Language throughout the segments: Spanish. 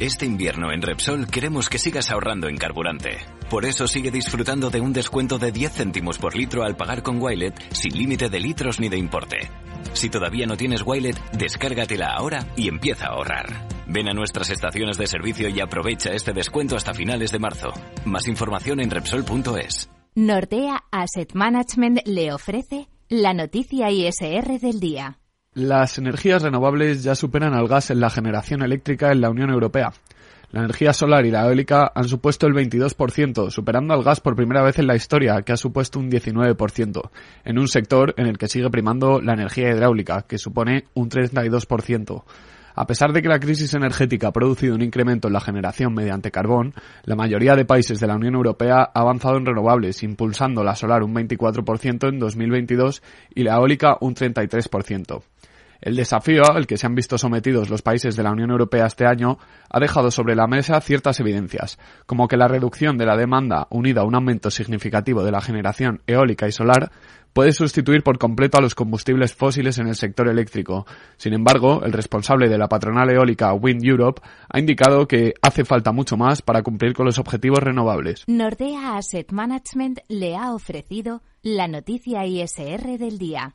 Este invierno en Repsol queremos que sigas ahorrando en carburante. Por eso sigue disfrutando de un descuento de 10 céntimos por litro al pagar con Wilet sin límite de litros ni de importe. Si todavía no tienes Wilet, descárgatela ahora y empieza a ahorrar. Ven a nuestras estaciones de servicio y aprovecha este descuento hasta finales de marzo. Más información en Repsol.es. Nordea Asset Management le ofrece la noticia ISR del día. Las energías renovables ya superan al gas en la generación eléctrica en la Unión Europea. La energía solar y la eólica han supuesto el 22%, superando al gas por primera vez en la historia, que ha supuesto un 19%, en un sector en el que sigue primando la energía hidráulica, que supone un 32%. A pesar de que la crisis energética ha producido un incremento en la generación mediante carbón, la mayoría de países de la Unión Europea ha avanzado en renovables, impulsando la solar un 24% en 2022 y la eólica un 33%. El desafío al que se han visto sometidos los países de la Unión Europea este año ha dejado sobre la mesa ciertas evidencias, como que la reducción de la demanda unida a un aumento significativo de la generación eólica y solar puede sustituir por completo a los combustibles fósiles en el sector eléctrico. Sin embargo, el responsable de la patronal eólica Wind Europe ha indicado que hace falta mucho más para cumplir con los objetivos renovables. Nordea Asset Management le ha ofrecido la noticia ISR del día.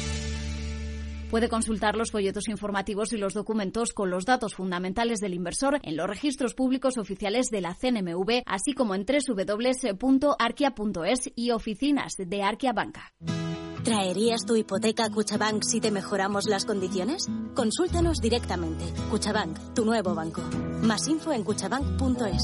Puede consultar los folletos informativos y los documentos con los datos fundamentales del inversor en los registros públicos oficiales de la CNMV, así como en www.arquia.es y oficinas de Arquia Banca. ¿Traerías tu hipoteca a Cuchabank si te mejoramos las condiciones? Consúltanos directamente. Cuchabank, tu nuevo banco. Más info en cuchabank.es.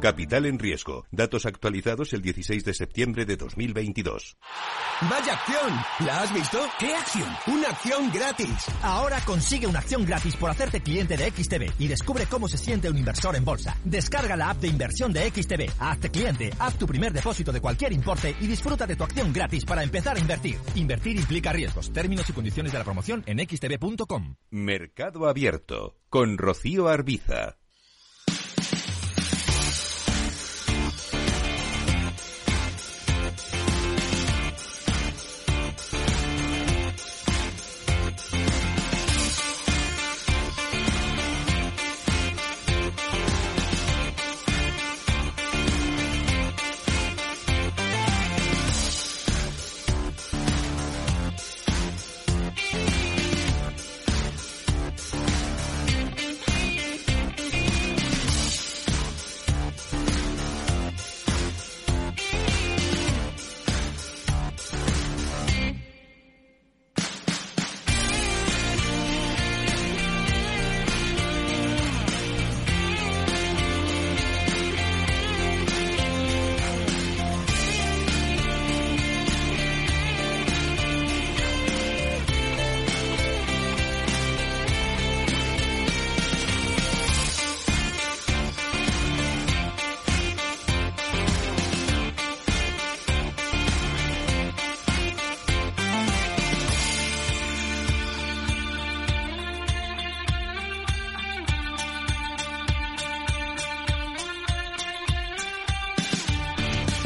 Capital en riesgo. Datos actualizados el 16 de septiembre de 2022. ¡Vaya acción! ¿La has visto? ¿Qué acción? ¡Una acción gratis! Ahora consigue una acción gratis por hacerte cliente de XTB y descubre cómo se siente un inversor en bolsa. Descarga la app de inversión de XTB, hazte cliente, haz tu primer depósito de cualquier importe y disfruta de tu acción gratis para empezar a invertir. Invertir implica riesgos. Términos y condiciones de la promoción en xtb.com. Mercado Abierto con Rocío Arbiza.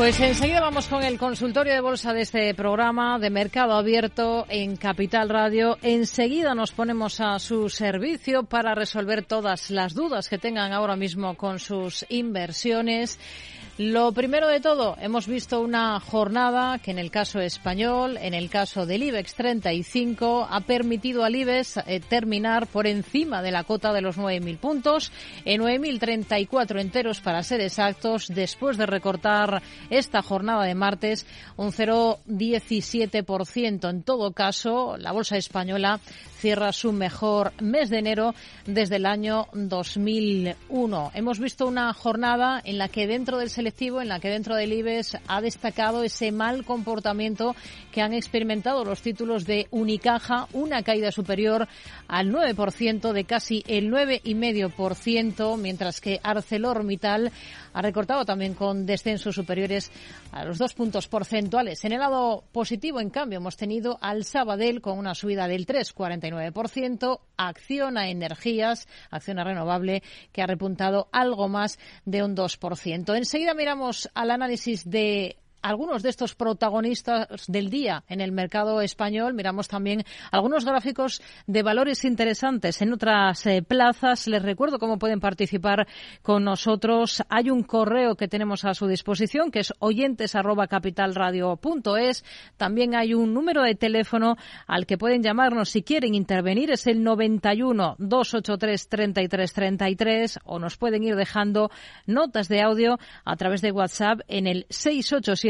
Pues enseguida vamos con el consultorio de bolsa de este programa de Mercado Abierto en Capital Radio. Enseguida nos ponemos a su servicio para resolver todas las dudas que tengan ahora mismo con sus inversiones. Lo primero de todo, hemos visto una jornada que en el caso español, en el caso del IBEX 35, ha permitido al IBEX eh, terminar por encima de la cota de los 9.000 puntos, en 9.034 enteros para ser exactos, después de recortar esta jornada de martes un 0,17%. En todo caso, la bolsa española cierra su mejor mes de enero desde el año 2001. Hemos visto una jornada en la que dentro del selectivo, en la que dentro del IBEX ha destacado ese mal comportamiento que han experimentado los títulos de Unicaja, una caída superior al 9%, de casi el 9,5%, mientras que ArcelorMittal ha recortado también con descensos superiores a los dos puntos porcentuales. En el lado positivo, en cambio, hemos tenido al Sabadell con una subida del 3,49%, acción a energías, acción a renovable, que ha repuntado algo más de un 2%. Enseguida miramos al análisis de algunos de estos protagonistas del día en el mercado español. Miramos también algunos gráficos de valores interesantes en otras eh, plazas. Les recuerdo cómo pueden participar con nosotros. Hay un correo que tenemos a su disposición que es oyentes También hay un número de teléfono al que pueden llamarnos si quieren intervenir. Es el 91 283 33 33 o nos pueden ir dejando notas de audio a través de WhatsApp en el 687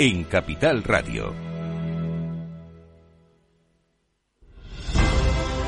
en Capital Radio.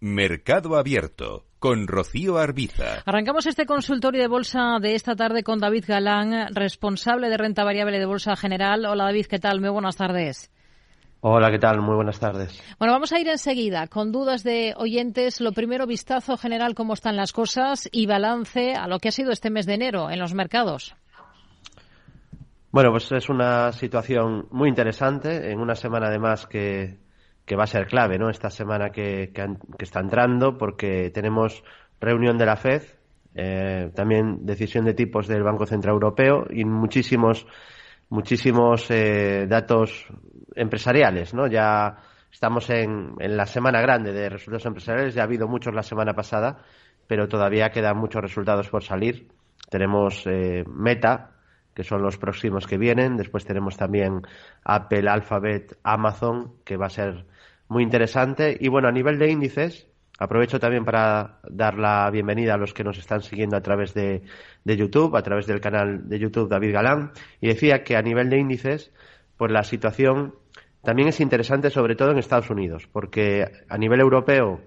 Mercado Abierto con Rocío Arbiza. Arrancamos este consultorio de bolsa de esta tarde con David Galán, responsable de renta variable de Bolsa General. Hola David, ¿qué tal? Muy buenas tardes. Hola, ¿qué tal? Muy buenas tardes. Bueno, vamos a ir enseguida con dudas de oyentes. Lo primero, vistazo general, cómo están las cosas y balance a lo que ha sido este mes de enero en los mercados. Bueno, pues es una situación muy interesante en una semana además que que va a ser clave, ¿no? Esta semana que, está entrando, porque tenemos reunión de la FED, eh, también decisión de tipos del Banco Central Europeo y muchísimos, muchísimos eh, datos empresariales, ¿no? Ya estamos en, en la semana grande de resultados empresariales, ya ha habido muchos la semana pasada, pero todavía quedan muchos resultados por salir. Tenemos eh, Meta, que son los próximos que vienen. Después tenemos también Apple, Alphabet, Amazon, que va a ser muy interesante. Y bueno, a nivel de índices, aprovecho también para dar la bienvenida a los que nos están siguiendo a través de, de YouTube, a través del canal de YouTube David Galán. Y decía que a nivel de índices, pues la situación también es interesante, sobre todo en Estados Unidos, porque a nivel europeo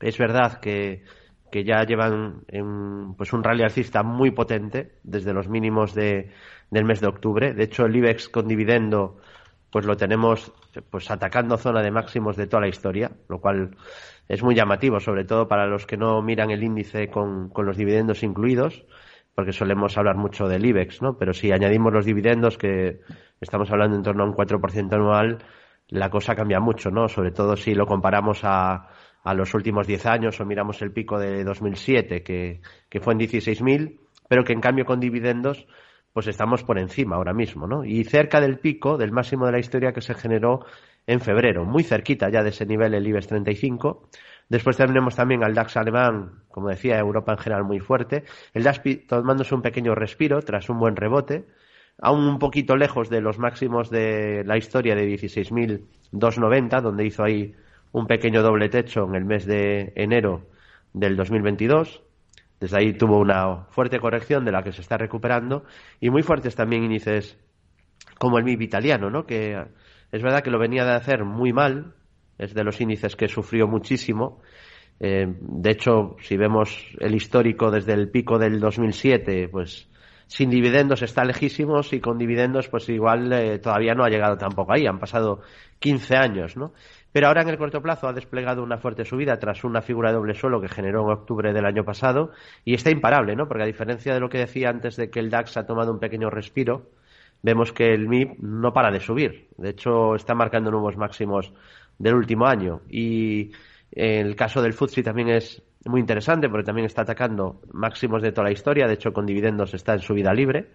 es verdad que, que ya llevan en, pues un rally alcista muy potente desde los mínimos de, del mes de octubre. De hecho, el IBEX con dividendo pues lo tenemos pues atacando zona de máximos de toda la historia, lo cual es muy llamativo, sobre todo para los que no miran el índice con, con los dividendos incluidos, porque solemos hablar mucho del IBEX, ¿no? Pero si añadimos los dividendos, que estamos hablando en torno a un 4% anual, la cosa cambia mucho, ¿no? Sobre todo si lo comparamos a, a los últimos 10 años o miramos el pico de 2007, que, que fue en 16.000, pero que en cambio con dividendos pues estamos por encima ahora mismo, ¿no? Y cerca del pico, del máximo de la historia que se generó en febrero, muy cerquita ya de ese nivel el IBEX 35. Después tenemos también al DAX alemán, como decía, Europa en general muy fuerte. El DAX tomándose un pequeño respiro tras un buen rebote, aún un poquito lejos de los máximos de la historia de 16.290, donde hizo ahí un pequeño doble techo en el mes de enero del 2022. Desde ahí tuvo una fuerte corrección de la que se está recuperando y muy fuertes también índices como el MIB italiano, ¿no? que es verdad que lo venía de hacer muy mal, es de los índices que sufrió muchísimo. Eh, de hecho, si vemos el histórico desde el pico del 2007, pues sin dividendos está lejísimos y con dividendos pues igual eh, todavía no ha llegado tampoco ahí, han pasado 15 años, ¿no? Pero ahora en el corto plazo ha desplegado una fuerte subida tras una figura de doble suelo que generó en octubre del año pasado y está imparable, ¿no? Porque a diferencia de lo que decía antes de que el DAX ha tomado un pequeño respiro, vemos que el MIP no para de subir. De hecho, está marcando nuevos máximos del último año. Y el caso del FTSE también es muy interesante porque también está atacando máximos de toda la historia. De hecho, con dividendos está en subida libre.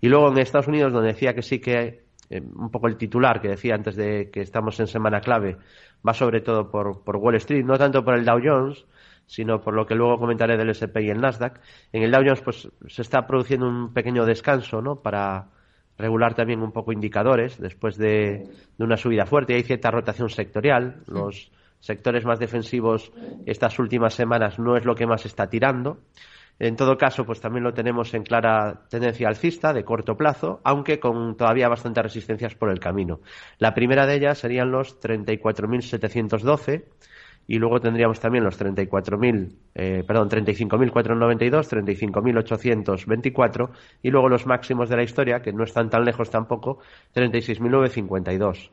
Y luego en Estados Unidos, donde decía que sí que eh, un poco el titular que decía antes de que estamos en semana clave, va sobre todo por, por Wall Street, no tanto por el Dow Jones, sino por lo que luego comentaré del S&P y el Nasdaq. En el Dow Jones pues se está produciendo un pequeño descanso, ¿no? Para regular también un poco indicadores después de, de una subida fuerte. Hay cierta rotación sectorial. Los sectores más defensivos estas últimas semanas no es lo que más está tirando. En todo caso, pues también lo tenemos en clara tendencia alcista de corto plazo, aunque con todavía bastantes resistencias por el camino. La primera de ellas serían los 34.712 y luego tendríamos también los 34.000, eh, perdón, 35.492, 35.824 y luego los máximos de la historia, que no están tan lejos tampoco, 36.952.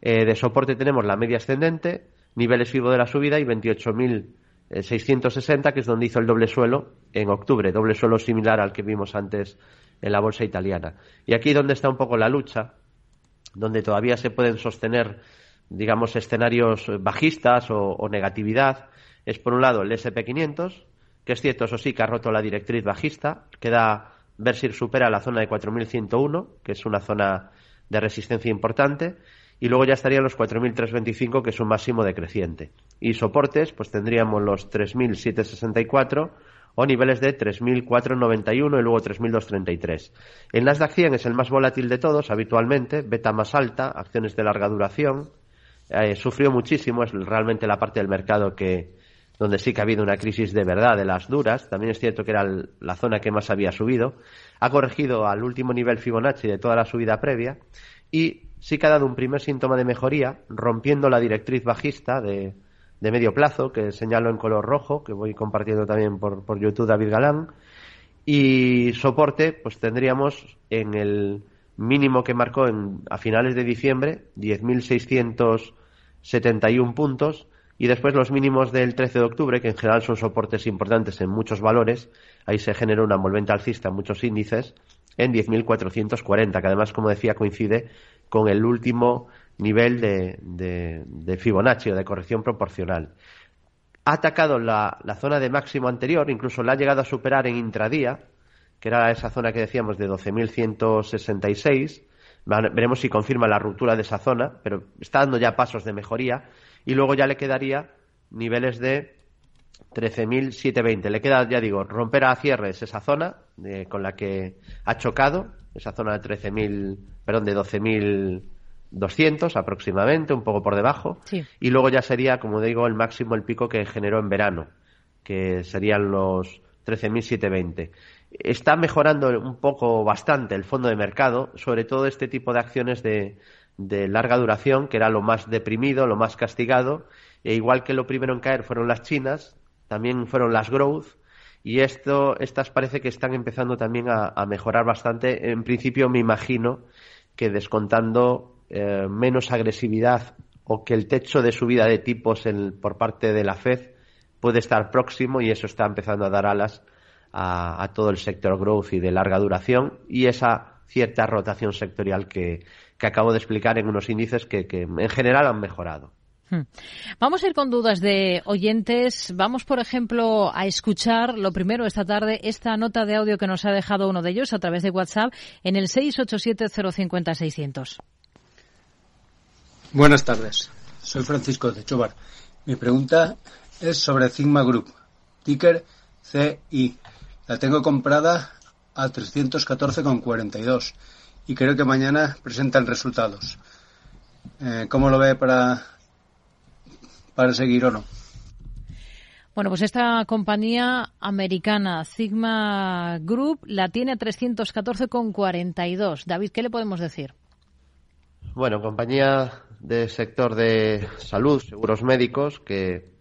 Eh, de soporte tenemos la media ascendente, niveles FIBO de la subida y 28.660, que es donde hizo el doble suelo en octubre, doble suelo similar al que vimos antes en la bolsa italiana. Y aquí donde está un poco la lucha, donde todavía se pueden sostener digamos, escenarios bajistas o, negatividad, es por un lado el SP500, que es cierto, eso sí, que ha roto la directriz bajista, queda ver si supera la zona de 4101, que es una zona de resistencia importante, y luego ya estarían los 4.325, que es un máximo decreciente. Y soportes, pues tendríamos los 3.764 o niveles de 3.491 y luego 3.233. El Nasdaq 100 es el más volátil de todos, habitualmente, beta más alta, acciones de larga duración, eh, sufrió muchísimo, es realmente la parte del mercado que donde sí que ha habido una crisis de verdad, de las duras. También es cierto que era la zona que más había subido. Ha corregido al último nivel Fibonacci de toda la subida previa y sí que ha dado un primer síntoma de mejoría, rompiendo la directriz bajista de, de medio plazo, que señalo en color rojo, que voy compartiendo también por, por YouTube David Galán. Y soporte, pues tendríamos en el mínimo que marcó en, a finales de diciembre, 10.671 puntos, y después los mínimos del 13 de octubre, que en general son soportes importantes en muchos valores, ahí se generó una envolvente alcista en muchos índices, en 10.440, que además, como decía, coincide con el último nivel de, de, Fibonacci o de corrección proporcional. Ha atacado la, la zona de máximo anterior, incluso la ha llegado a superar en intradía, que era esa zona que decíamos de 12.166. Veremos si confirma la ruptura de esa zona, pero está dando ya pasos de mejoría. Y luego ya le quedaría niveles de 13.720. Le queda, ya digo, romper a cierres esa zona con la que ha chocado, esa zona de 13.000, perdón, de 12.200 aproximadamente, un poco por debajo. Y luego ya sería, como digo, el máximo, el pico que generó en verano, que serían los 13.720 está mejorando un poco bastante el fondo de mercado, sobre todo este tipo de acciones de, larga duración, que era lo más deprimido, lo más castigado, e igual que lo primero en caer fueron las chinas, también fueron las growth, y esto, estas parece que están empezando también a, mejorar bastante. En principio me imagino que descontando eh, menos agresividad o que el techo de subida de tipos por parte de la Fed puede estar próximo y eso está empezando a dar alas a, todo el sector growth y de larga duración y esa cierta rotación sectorial que, que acabo de explicar en unos índices que, que en general han mejorado. Hmm. Vamos a ir con dudas de oyentes. Vamos, por ejemplo, a escuchar lo primero esta tarde esta nota de audio que nos ha dejado uno de ellos a través de WhatsApp en el 687-050-600. Buenas tardes. Soy Francisco de Chobar. Mi pregunta es sobre Sigma Group, ticker CI. La tengo comprada a 314,42 y creo que mañana presentan resultados. Eh, ¿Cómo lo ve para para seguir o no. Bueno, pues esta compañía americana, Sigma Group, la tiene a 314,42. David, ¿qué le podemos decir? Bueno, compañía del sector de salud, seguros médicos, que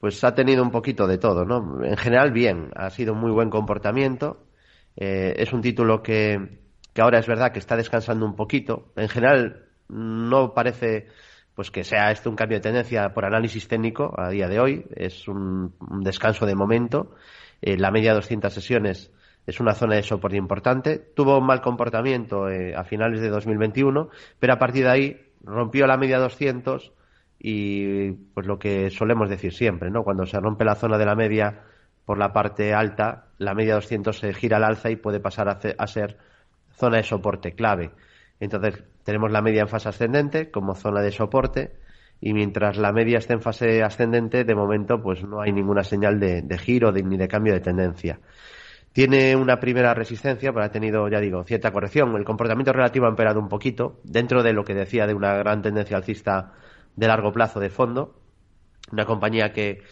pues ha tenido un poquito de todo, ¿no? En general, bien, ha sido muy buen comportamiento. Eh, es un título que, que ahora es verdad que está descansando un poquito. En general, no parece pues que sea esto un cambio de tendencia por análisis técnico a día de hoy. Es un, descanso de momento. Eh, la media de 200 sesiones es una zona de soporte importante. Tuvo un mal comportamiento eh, a finales de 2021, pero a partir de ahí rompió la media 200 y pues lo que solemos decir siempre, ¿no? Cuando se rompe la zona de la media por la parte alta, la media 200 se gira al alza y puede pasar a ser zona de soporte clave. Entonces tenemos la media en fase ascendente como zona de soporte y mientras la media esté en fase ascendente, de momento pues no hay ninguna señal de, giro ni de cambio de tendencia. Tiene una primera resistencia, pero ha tenido, ya digo, cierta corrección. El comportamiento relativo ha empeorado un poquito, dentro de lo que decía de una gran tendencia alcista de largo plazo de fondo. Una compañía que,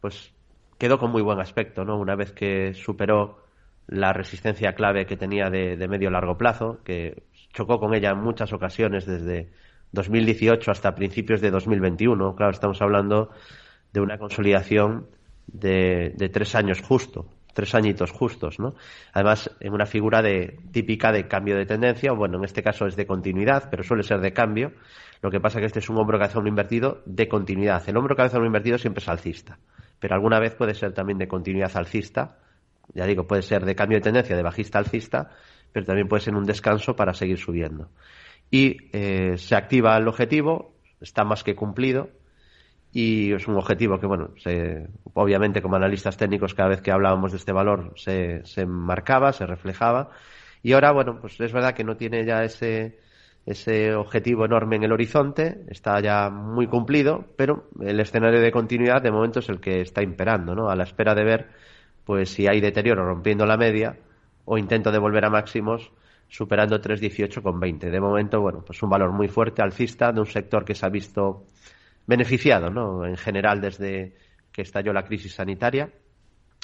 pues, quedó con muy buen aspecto, ¿no? Una vez que superó la resistencia clave que tenía de, de medio largo plazo, que chocó con ella en muchas ocasiones desde 2018 hasta principios de 2021. Claro, estamos hablando de una consolidación de, tres años justo, tres añitos justos, ¿no? Además, en una figura de, típica de cambio de tendencia, bueno, en este caso es de continuidad, pero suele ser de cambio. Lo que pasa es que este es un hombro cabeza invertido de continuidad. El hombro cabeza invertido siempre es alcista, pero alguna vez puede ser también de continuidad alcista. Ya digo, puede ser de cambio de tendencia de bajista alcista pero también puede ser un descanso para seguir subiendo. Y eh, se activa el objetivo, está más que cumplido, y es un objetivo que, bueno, se, obviamente como analistas técnicos cada vez que hablábamos de este valor se, se marcaba, se reflejaba, y ahora, bueno, pues es verdad que no tiene ya ese, ese objetivo enorme en el horizonte, está ya muy cumplido, pero el escenario de continuidad de momento es el que está imperando, ¿no? A la espera de ver, pues si hay deterioro rompiendo la media, o intento de volver a máximos superando 3.18,20. De momento, bueno, pues un valor muy fuerte alcista de un sector que se ha visto beneficiado, ¿no? En general desde que estalló la crisis sanitaria,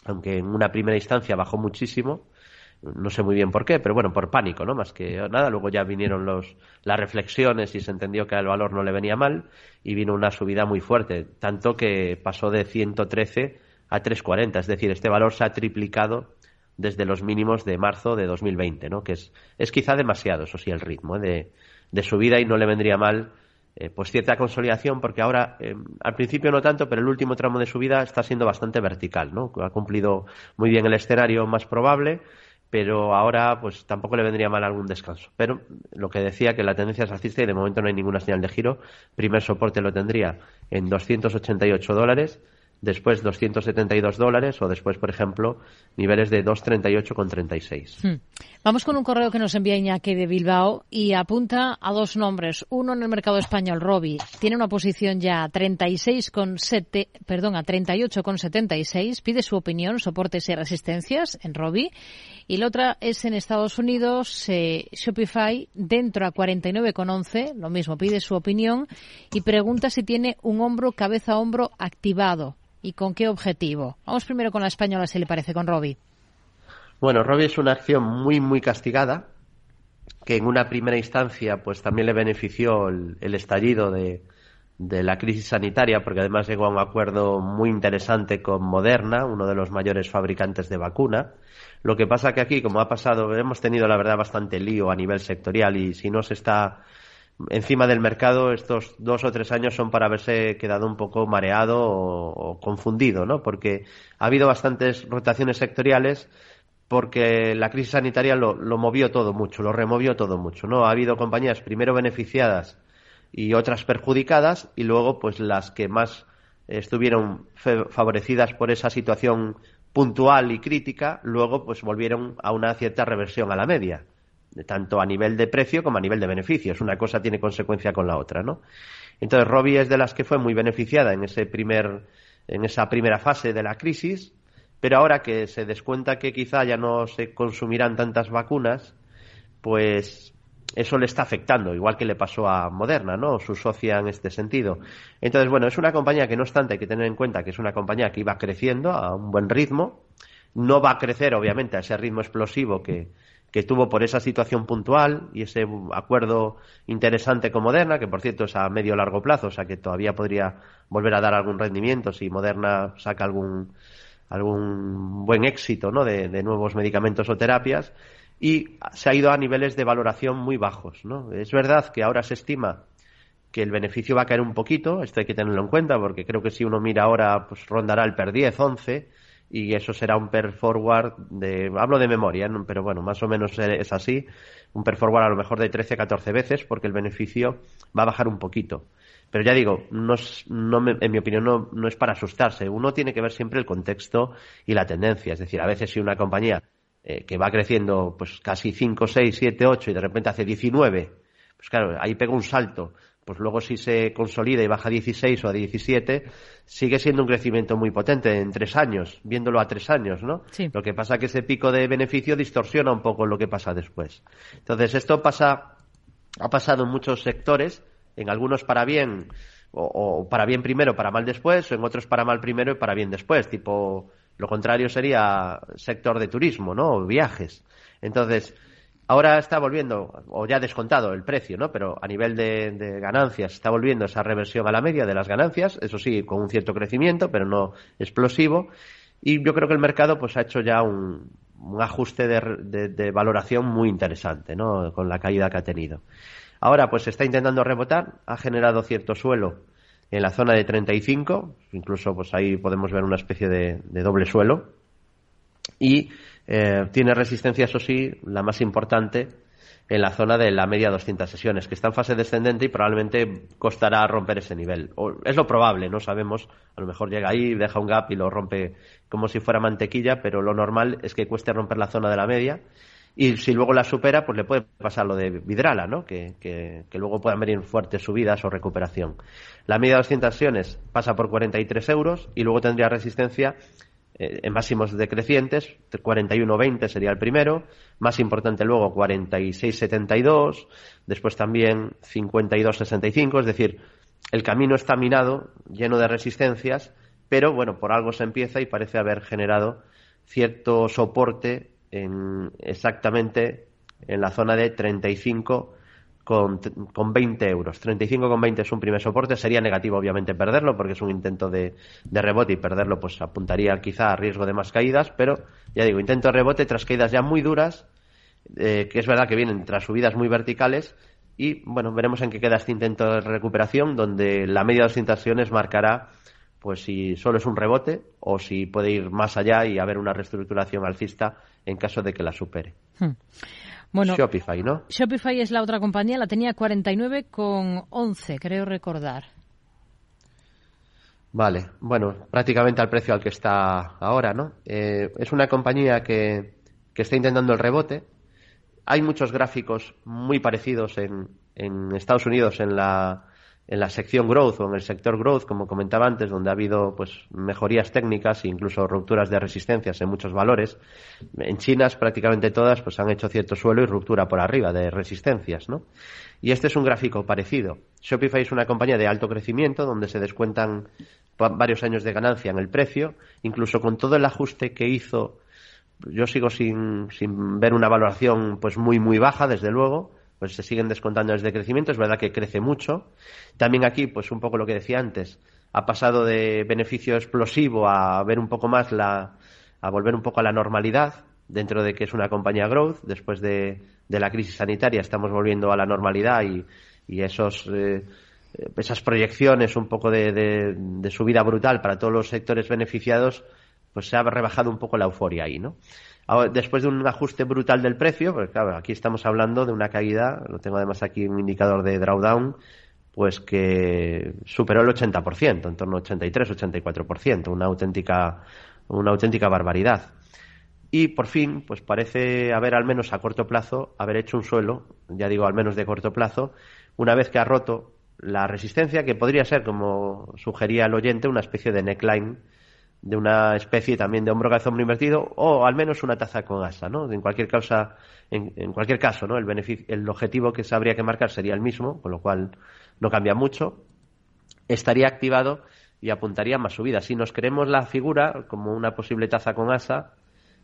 aunque en una primera instancia bajó muchísimo, no sé muy bien por qué, pero bueno, por pánico, ¿no? Más que nada, luego ya vinieron los, las reflexiones y se entendió que al valor no le venía mal y vino una subida muy fuerte, tanto que pasó de 113 a 340, es decir, este valor se ha triplicado desde los mínimos de marzo de 2020, ¿no? Que es, es quizá demasiado, eso sí, el ritmo ¿eh? de, de subida y no le vendría mal eh, pues cierta consolidación porque ahora eh, al principio no tanto pero el último tramo de subida está siendo bastante vertical no ha cumplido muy bien el escenario más probable pero ahora pues tampoco le vendría mal algún descanso pero lo que decía que la tendencia es alcista y de momento no hay ninguna señal de giro primer soporte lo tendría en 288 dólares después 272 dólares o después, por ejemplo, niveles de 238,36. Hmm. Vamos con un correo que nos envía Iñaki de Bilbao y apunta a dos nombres. Uno en el mercado español, Robi. Tiene una posición ya a 36,7, perdón, a 38,76. Pide su opinión, soportes y resistencias en Robi. Y la otra es en Estados Unidos, eh, Shopify, dentro a 49,11. Lo mismo, pide su opinión y pregunta si tiene un hombro, cabeza, hombro activado y con qué objetivo. Vamos primero con la española, si le parece, con Robbie. Bueno, Robbie es una acción muy, muy castigada, que en una primera instancia pues también le benefició el, estallido de, la crisis sanitaria, porque además llegó a un acuerdo muy interesante con Moderna, uno de los mayores fabricantes de vacuna. Lo que pasa que aquí, como ha pasado, hemos tenido la verdad bastante lío a nivel sectorial y si no se está encima del mercado estos dos o tres años son para haberse quedado un poco mareado o, confundido, ¿no? Porque ha habido bastantes rotaciones sectoriales, porque la crisis sanitaria lo, lo, movió todo mucho, lo removió todo mucho, ¿no? Ha habido compañías primero beneficiadas y otras perjudicadas y luego pues las que más estuvieron favorecidas por esa situación puntual y crítica, luego pues volvieron a una cierta reversión a la media, tanto a nivel de precio como a nivel de beneficios. Una cosa tiene consecuencia con la otra, ¿no? Entonces Robbie es de las que fue muy beneficiada en ese primer, en esa primera fase de la crisis, pero ahora que se descuenta que quizá ya no se consumirán tantas vacunas, pues eso le está afectando, igual que le pasó a Moderna, ¿no? Su socia en este sentido. Entonces, bueno, es una compañía que no obstante hay que tener en cuenta que es una compañía que iba creciendo a un buen ritmo. No va a crecer, obviamente, a ese ritmo explosivo que, que tuvo por esa situación puntual y ese acuerdo interesante con Moderna, que por cierto es a medio largo plazo, o sea que todavía podría volver a dar algún rendimiento si Moderna saca algún, algún buen éxito ¿no? de, nuevos medicamentos o terapias y se ha ido a niveles de valoración muy bajos. ¿no? Es verdad que ahora se estima que el beneficio va a caer un poquito, esto hay que tenerlo en cuenta porque creo que si uno mira ahora pues rondará el per 10, 11 y eso será un per forward de hablo de memoria, pero bueno, más o menos es así, un per forward a lo mejor de 13, 14 veces porque el beneficio va a bajar un poquito. Pero ya digo, no, no en mi opinión no, no es para asustarse. Uno tiene que ver siempre el contexto y la tendencia. Es decir, a veces si una compañía eh, que va creciendo pues casi 5, 6, 7, 8 y de repente hace 19, pues claro, ahí pega un salto. Pues luego si se consolida y baja a 16 o a 17, sigue siendo un crecimiento muy potente en tres años, viéndolo a tres años, ¿no? Lo que pasa es que ese pico de beneficio distorsiona un poco lo que pasa después. Entonces, esto pasa, ha pasado en muchos sectores, en algunos para bien, o, o para bien primero, para mal después, o en otros para mal primero y para bien después, tipo lo contrario sería sector de turismo, ¿no? O viajes. Entonces, ahora está volviendo, o ya descontado el precio, ¿no? Pero a nivel de, ganancias está volviendo esa reversión a la media de las ganancias, eso sí, con un cierto crecimiento, pero no explosivo. Y yo creo que el mercado pues ha hecho ya un, ajuste de, de, valoración muy interesante, ¿no? Con la caída que ha tenido. Ahora pues está intentando rebotar, ha generado cierto suelo en la zona de 35, incluso pues ahí podemos ver una especie de, doble suelo, y eh, tiene resistencia, eso sí, la más importante, en la zona de la media 200 sesiones, que está en fase descendente y probablemente costará romper ese nivel. O, es lo probable, no sabemos, a lo mejor llega ahí, deja un gap y lo rompe como si fuera mantequilla, pero lo normal es que cueste romper la zona de la media y si luego la supera, pues le puede pasar lo de Vidrala, ¿no? Que, que, luego puedan venir fuertes subidas o recuperación. La media de 200 sesiones pasa por 43 euros y luego tendría resistencia en máximos decrecientes, 41.20 sería el primero, más importante luego 46.72, después también 52.65, es decir, el camino está minado, lleno de resistencias, pero bueno, por algo se empieza y parece haber generado cierto soporte en exactamente en la zona de 35 con, con 20 euros. 35 con 20 es un primer soporte. Sería negativo, obviamente, perderlo porque es un intento de, de rebote y perderlo pues apuntaría quizá a riesgo de más caídas. Pero ya digo, intento de rebote tras caídas ya muy duras, eh, que es verdad que vienen tras subidas muy verticales. Y bueno, veremos en qué queda este intento de recuperación, donde la media de 200 sesiones marcará pues si solo es un rebote o si puede ir más allá y haber una reestructuración alcista en caso de que la supere. Hmm. Bueno, Shopify, ¿no? Shopify es la otra compañía, la tenía 49 con 11, creo recordar. Vale, bueno, prácticamente al precio al que está ahora, ¿no? Eh, es una compañía que, que, está intentando el rebote. Hay muchos gráficos muy parecidos en, en Estados Unidos en la, en la sección growth o en el sector growth, como comentaba antes, donde ha habido pues mejorías técnicas e incluso rupturas de resistencias en muchos valores. En China prácticamente todas pues han hecho cierto suelo y ruptura por arriba de resistencias, ¿no? Y este es un gráfico parecido. Shopify es una compañía de alto crecimiento donde se descuentan varios años de ganancia en el precio, incluso con todo el ajuste que hizo yo sigo sin, sin ver una valoración pues muy muy baja desde luego pues se siguen descontando desde crecimiento, es verdad que crece mucho. También aquí, pues un poco lo que decía antes, ha pasado de beneficio explosivo a ver un poco más la, a volver un poco a la normalidad, dentro de que es una compañía growth, después de, la crisis sanitaria estamos volviendo a la normalidad y, y esos, eh, esas proyecciones un poco de, de, subida brutal para todos los sectores beneficiados, pues se ha rebajado un poco la euforia ahí, ¿no? Después de un ajuste brutal del precio, porque claro, aquí estamos hablando de una caída, lo tengo además aquí un indicador de drawdown, pues que superó el 80%, en torno al 83-84%, una auténtica, una auténtica barbaridad. Y por fin, pues parece haber al menos a corto plazo, haber hecho un suelo, ya digo al menos de corto plazo, una vez que ha roto la resistencia, que podría ser, como sugería el oyente, una especie de neckline de una especie también de hombro calzón hombro invertido o al menos una taza con asa, ¿no? En cualquier causa, en, cualquier caso, ¿no? El beneficio, el objetivo que se habría que marcar sería el mismo, con lo cual no cambia mucho. Estaría activado y apuntaría más subida. Si nos queremos la figura como una posible taza con asa,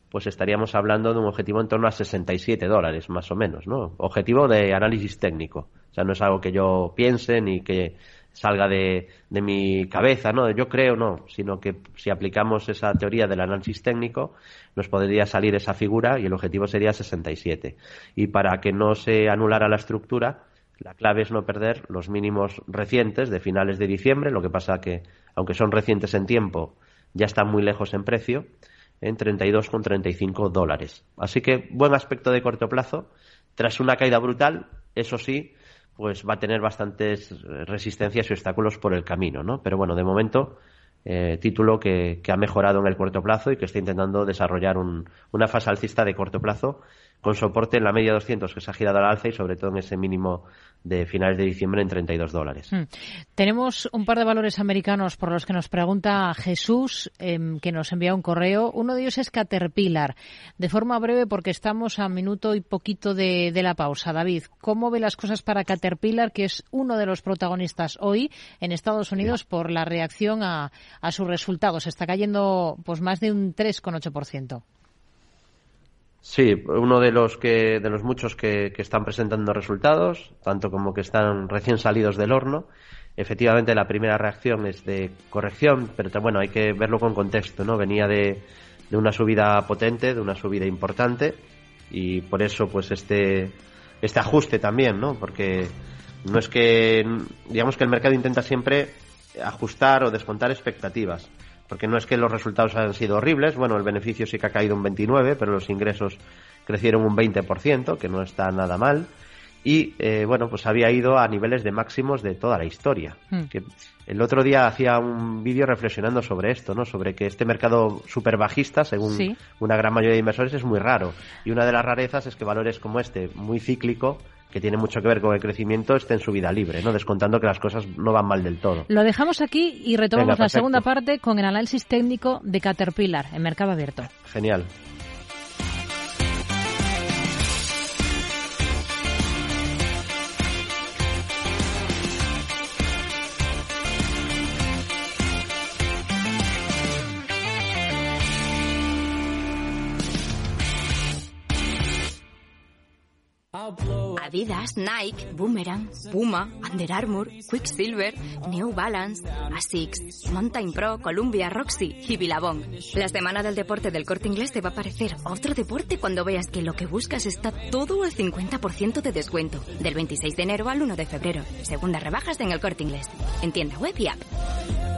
pues estaríamos hablando de un objetivo en torno a 67 dólares, más o menos, ¿no? Objetivo de análisis técnico. O sea, no es algo que yo piense ni que salga de, de, mi cabeza, ¿no? Yo creo, no, sino que si aplicamos esa teoría del análisis técnico, nos podría salir esa figura y el objetivo sería 67. Y para que no se anulara la estructura, la clave es no perder los mínimos recientes de finales de diciembre, lo que pasa que, aunque son recientes en tiempo, ya están muy lejos en precio, en 32,35 dólares. Así que buen aspecto de corto plazo. Tras una caída brutal, eso sí, pues va a tener bastantes resistencias y obstáculos por el camino, ¿no? Pero bueno, de momento, eh, título que, que, ha mejorado en el corto plazo y que está intentando desarrollar un, una fase alcista de corto plazo con soporte en la media 200 que se ha girado al alza y sobre todo en ese mínimo de finales de diciembre en 32 dólares. Hmm. Tenemos un par de valores americanos por los que nos pregunta Jesús, em, que nos envía un correo. Uno de ellos es Caterpillar. De forma breve, porque estamos a minuto y poquito de, la pausa. David, ¿cómo ve las cosas para Caterpillar, que es uno de los protagonistas hoy en Estados Unidos por la reacción a, a sus resultados? Está cayendo pues más de un 3,8%. Sí, uno de los que de los muchos que, están presentando resultados, tanto como que están recién salidos del horno. Efectivamente, la primera reacción es de corrección, pero bueno, hay que verlo con contexto, ¿no? Venía de, de una subida potente, de una subida importante, y por eso, pues este este ajuste también, ¿no? Porque no es que digamos que el mercado intenta siempre ajustar o descontar expectativas porque no es que los resultados hayan sido horribles, bueno, el beneficio sí que ha caído un 29, pero los ingresos crecieron un 20%, que no está nada mal, y eh, bueno, pues había ido a niveles de máximos de toda la historia. Hmm. Que el otro día hacía un vídeo reflexionando sobre esto, ¿no? Sobre que este mercado super bajista, según una gran mayoría de inversores, es muy raro. Y una de las rarezas es que valores como este, muy cíclico, que tiene mucho que ver con el crecimiento, esté en su vida libre, ¿no? Descontando que las cosas no van mal del todo. Lo dejamos aquí y retomamos la segunda parte con el análisis técnico de Caterpillar en Mercado Abierto. Genial. Nike, Boomerang, Puma, Under Armour, Quicksilver, New Balance, Asics, Mountain Pro, Columbia, Roxy y Billabong. La semana del deporte del corte inglés te va a parecer otro deporte cuando veas que lo que buscas está todo al 50% de descuento. Del 26 de enero al 1 de febrero. Segundas rebajas en el corte inglés. En tienda web y app.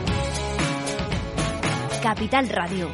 Capital Radio.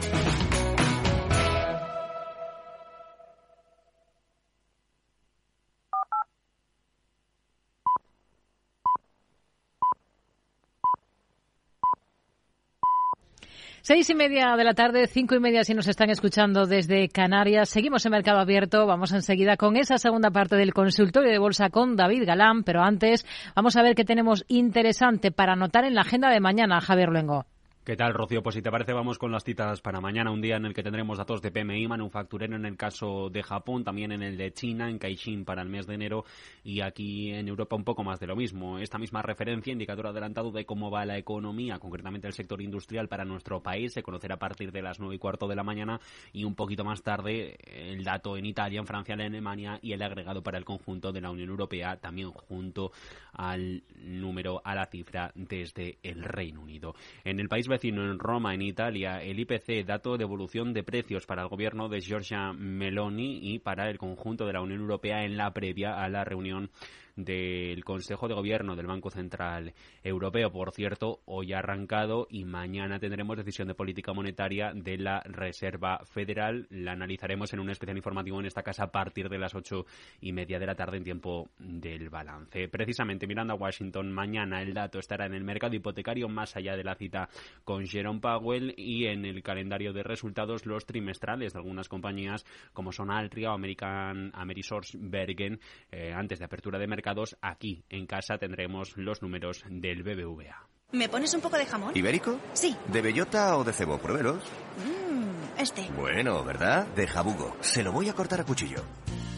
Seis y media de la tarde, cinco y media si nos están escuchando desde Canarias. Seguimos en Mercado Abierto. Vamos enseguida con esa segunda parte del consultorio de bolsa con David Galán. Pero antes, vamos a ver qué tenemos interesante para anotar en la agenda de mañana, Javier Luengo. ¿Qué tal, Rocío? Pues si te parece, vamos con las citas para mañana, un día en el que tendremos datos de PMI manufacturero en el caso de Japón, también en el de China, en Caixin para el mes de enero y aquí en Europa un poco más de lo mismo. Esta misma referencia, indicador adelantado de cómo va la economía, concretamente el sector industrial para nuestro país, se conocerá a partir de las nueve y cuarto de la mañana y un poquito más tarde el dato en Italia, en Francia, en Alemania y el agregado para el conjunto de la Unión Europea, también junto al número, a la cifra desde el Reino Unido. En el país vecino en Roma, en Italia, el IPC, dato de evolución de precios para el gobierno de Giorgia Meloni y para el conjunto de la Unión Europea en la previa a la reunión del Consejo de Gobierno del Banco Central Europeo. Por cierto, hoy ha arrancado y mañana tendremos decisión de política monetaria de la Reserva Federal. La analizaremos en un especial informativo en esta casa a partir de las ocho y media de la tarde en tiempo del balance. Precisamente mirando a Washington, mañana el dato estará en el mercado hipotecario más allá de la cita con Jerome Powell y en el calendario de resultados los trimestrales de algunas compañías como son Altria o American Amerisource Bergen eh, antes de apertura de mercado aquí en casa tendremos los números del BBVA. ¿Me pones un poco de jamón? ¿Ibérico? Sí. ¿De bellota o de cebo? Pruébelos. Mmm, este. Bueno, ¿verdad? De jabugo. Se lo voy a cortar a cuchillo.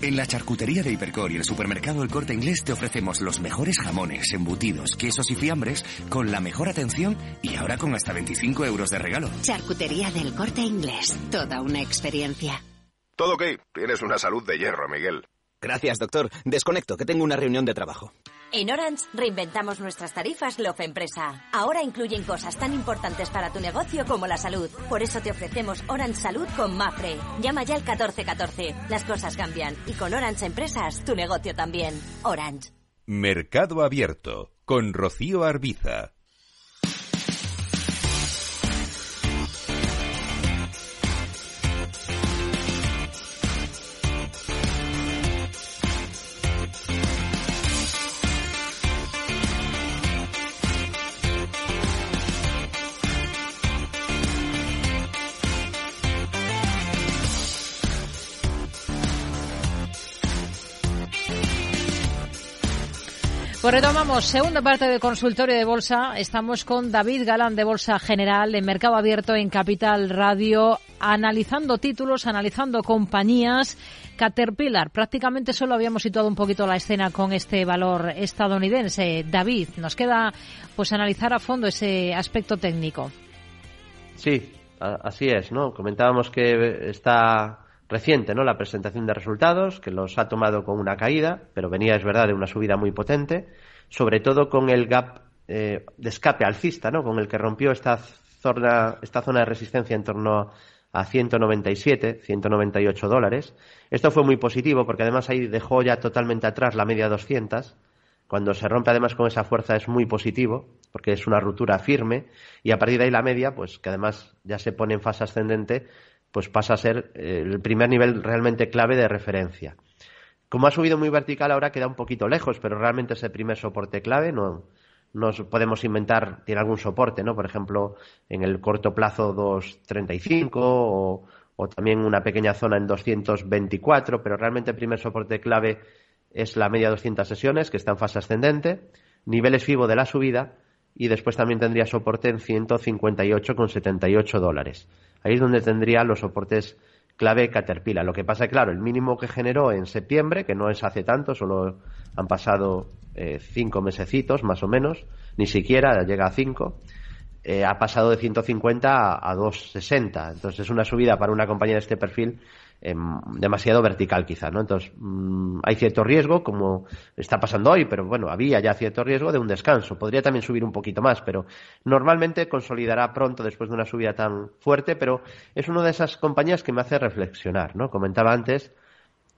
En la charcutería de Hipercor y el supermercado El Corte Inglés te ofrecemos los mejores jamones, embutidos, quesos y fiambres con la mejor atención y ahora con hasta 25 euros de regalo. Charcutería del Corte Inglés. Toda una experiencia. Todo ok. Tienes una salud de hierro, Miguel. Gracias, doctor. Desconecto, que tengo una reunión de trabajo. En Orange reinventamos nuestras tarifas Love Empresa. Ahora incluyen cosas tan importantes para tu negocio como la salud. Por eso te ofrecemos Orange Salud con Mafre. Llama ya al 1414. Las cosas cambian y con Orange Empresas tu negocio también. Orange. Mercado Abierto con Rocío Arbiza. Pues retomamos segunda parte del consultorio de bolsa. Estamos con David Galán de Bolsa General en Mercado Abierto en Capital Radio, analizando títulos, analizando compañías. Caterpillar, prácticamente solo habíamos situado un poquito la escena con este valor estadounidense. David, nos queda pues analizar a fondo ese aspecto técnico. Sí, así es, ¿no? Comentábamos que está reciente, ¿no? La presentación de resultados, que los ha tomado con una caída, pero venía, es verdad, de una subida muy potente, sobre todo con el gap eh, de escape alcista, ¿no? Con el que rompió esta zona, esta zona de resistencia en torno a 197, 198 dólares. Esto fue muy positivo porque además ahí dejó ya totalmente atrás la media 200. Cuando se rompe además con esa fuerza es muy positivo porque es una ruptura firme y a partir de ahí la media, pues que además ya se pone en fase ascendente, pues pasa a ser eh, el primer nivel realmente clave de referencia. Como ha subido muy vertical, ahora queda un poquito lejos, pero realmente ese primer soporte clave no nos podemos inventar, tiene algún soporte, ¿no? Por ejemplo, en el corto plazo 2.35 o, o también una pequeña zona en 224, pero realmente el primer soporte clave es la media 200 sesiones, que está en fase ascendente, niveles FIBO de la subida y después también tendría soporte en 158,78 dólares. Ahí es donde tendría los soportes clave Caterpillar. Lo que pasa claro, el mínimo que generó en septiembre, que no es hace tanto, solo han pasado eh, cinco mesecitos más o menos, ni siquiera llega a cinco, eh, ha pasado de 150 a, a 260. Entonces es una subida para una compañía de este perfil eh, demasiado vertical quizá, ¿no? Entonces mmm, hay cierto riesgo, como está pasando hoy, pero bueno, había ya cierto riesgo de un descanso. Podría también subir un poquito más, pero normalmente consolidará pronto después de una subida tan fuerte, pero es una de esas compañías que me hace reflexionar, ¿no? Comentaba antes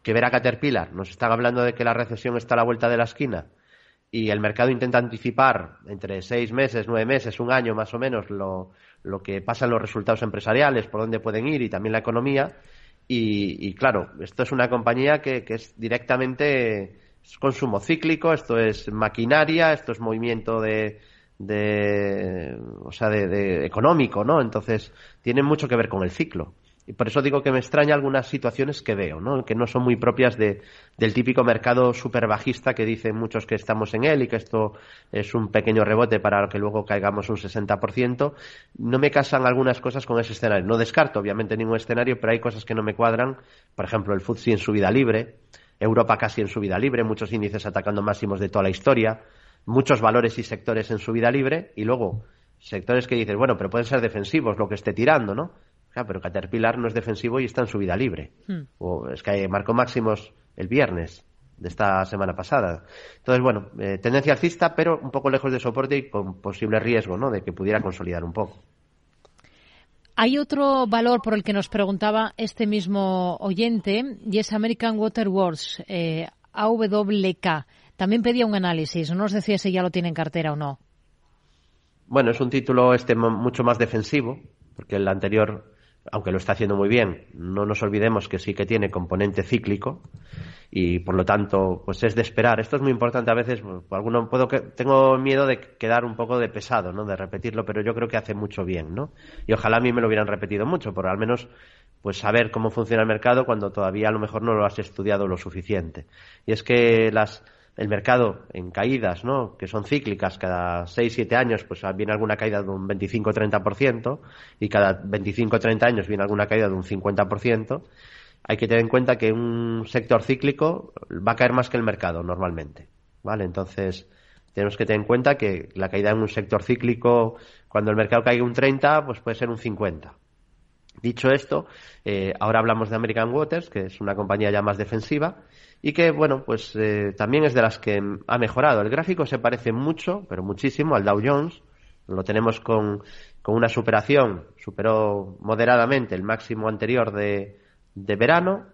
que ver a Caterpillar, nos están hablando de que la recesión está a la vuelta de la esquina y el mercado intenta anticipar entre seis meses, nueve meses, un año más o menos lo, lo que pasa en los resultados empresariales, por dónde pueden ir y también la economía y, claro, esto es una compañía que, que, es directamente consumo cíclico, esto es maquinaria, esto es movimiento de, de o sea, de, económico, ¿no? Entonces, tiene mucho que ver con el ciclo. Por eso digo que me extraña algunas situaciones que veo, ¿no? Que no son muy propias de, del típico mercado super bajista que dicen muchos que estamos en él y que esto es un pequeño rebote para que luego caigamos un 60%. No me casan algunas cosas con ese escenario. No descarto, obviamente, ningún escenario, pero hay cosas que no me cuadran. Por ejemplo, el FTSE en subida libre, Europa casi en subida libre, muchos índices atacando máximos de toda la historia, muchos valores y sectores en subida libre y luego sectores que dices, bueno, pero pueden ser defensivos lo que esté tirando, ¿no? Pero Caterpillar no es defensivo y está en su vida libre. Hmm. O es que marcó máximos el viernes de esta semana pasada. Entonces, bueno, eh, tendencia alcista, pero un poco lejos de soporte y con posible riesgo, ¿no? De que pudiera consolidar un poco. Hay otro valor por el que nos preguntaba este mismo oyente y es American Water Works, eh, AWK. También pedía un análisis. No nos decía si ya lo tiene en cartera o no. Bueno, es un título este mucho más defensivo, porque el anterior aunque lo está haciendo muy bien, no nos olvidemos que sí que tiene componente cíclico y por lo tanto, pues es de esperar. Esto es muy importante a veces, por alguno puedo que tengo miedo de quedar un poco de pesado, ¿no? De repetirlo, pero yo creo que hace mucho bien, ¿no? Y ojalá a mí me lo hubieran repetido mucho, por al menos pues saber cómo funciona el mercado cuando todavía a lo mejor no lo has estudiado lo suficiente. Y es que las el mercado en caídas, ¿no? que son cíclicas, cada 6, 7 años pues viene alguna caída de un 25-30% y cada 25-30 años viene alguna caída de un 50%, hay que tener en cuenta que un sector cíclico va a caer más que el mercado normalmente. ¿vale? Entonces, tenemos que tener en cuenta que la caída en un sector cíclico, cuando el mercado caiga un 30, pues puede ser un 50. Dicho esto, eh, ahora hablamos de American Waters, que es una compañía ya más defensiva, y que, bueno, pues eh, también es de las que ha mejorado. El gráfico se parece mucho, pero muchísimo, al Dow Jones. Lo tenemos con, con una superación, superó moderadamente el máximo anterior de, de verano.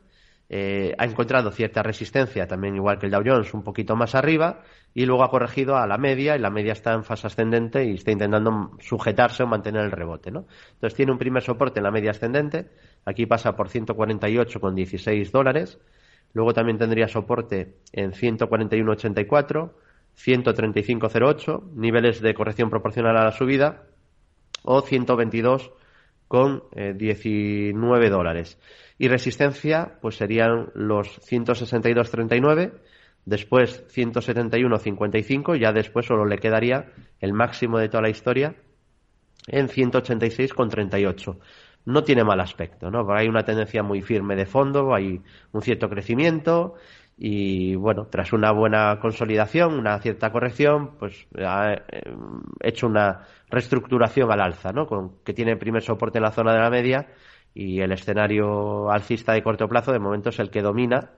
Eh, ha encontrado cierta resistencia, también igual que el Dow Jones, un poquito más arriba, y luego ha corregido a la media, y la media está en fase ascendente y está intentando sujetarse o mantener el rebote. ¿no? Entonces tiene un primer soporte en la media ascendente, aquí pasa por 148,16 dólares Luego también tendría soporte en 141.84, 135.08, niveles de corrección proporcional a la subida, o 122 con 19 eh, dólares. Y resistencia, pues serían los 162.39, después 171.55, ya después solo le quedaría el máximo de toda la historia en 186,38 no tiene mal aspecto, ¿no? Hay una tendencia muy firme de fondo, hay un cierto crecimiento y, bueno, tras una buena consolidación, una cierta corrección, pues ha eh, hecho una reestructuración al alza, ¿no? Con, que tiene primer soporte en la zona de la media y el escenario alcista de corto plazo de momento es el que domina,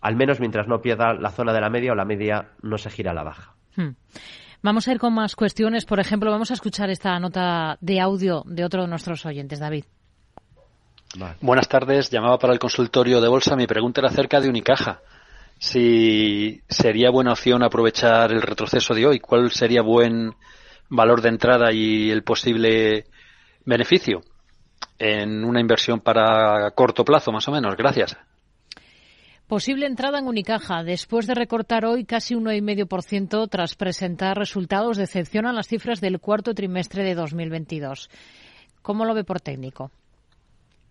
al menos mientras no pierda la zona de la media o la media no se gira a la baja. Hmm. Vamos a ir con más cuestiones. Por ejemplo, vamos a escuchar esta nota de audio de otro de nuestros oyentes, David. Buenas tardes, llamaba para el consultorio de bolsa. Mi pregunta era acerca de Unicaja. Si sería buena opción aprovechar el retroceso de hoy, ¿cuál sería buen valor de entrada y el posible beneficio en una inversión para corto plazo, más o menos? Gracias. Posible entrada en Unicaja. Después de recortar hoy casi un 1,5% tras presentar resultados, decepcionan las cifras del cuarto trimestre de 2022. ¿Cómo lo ve por técnico?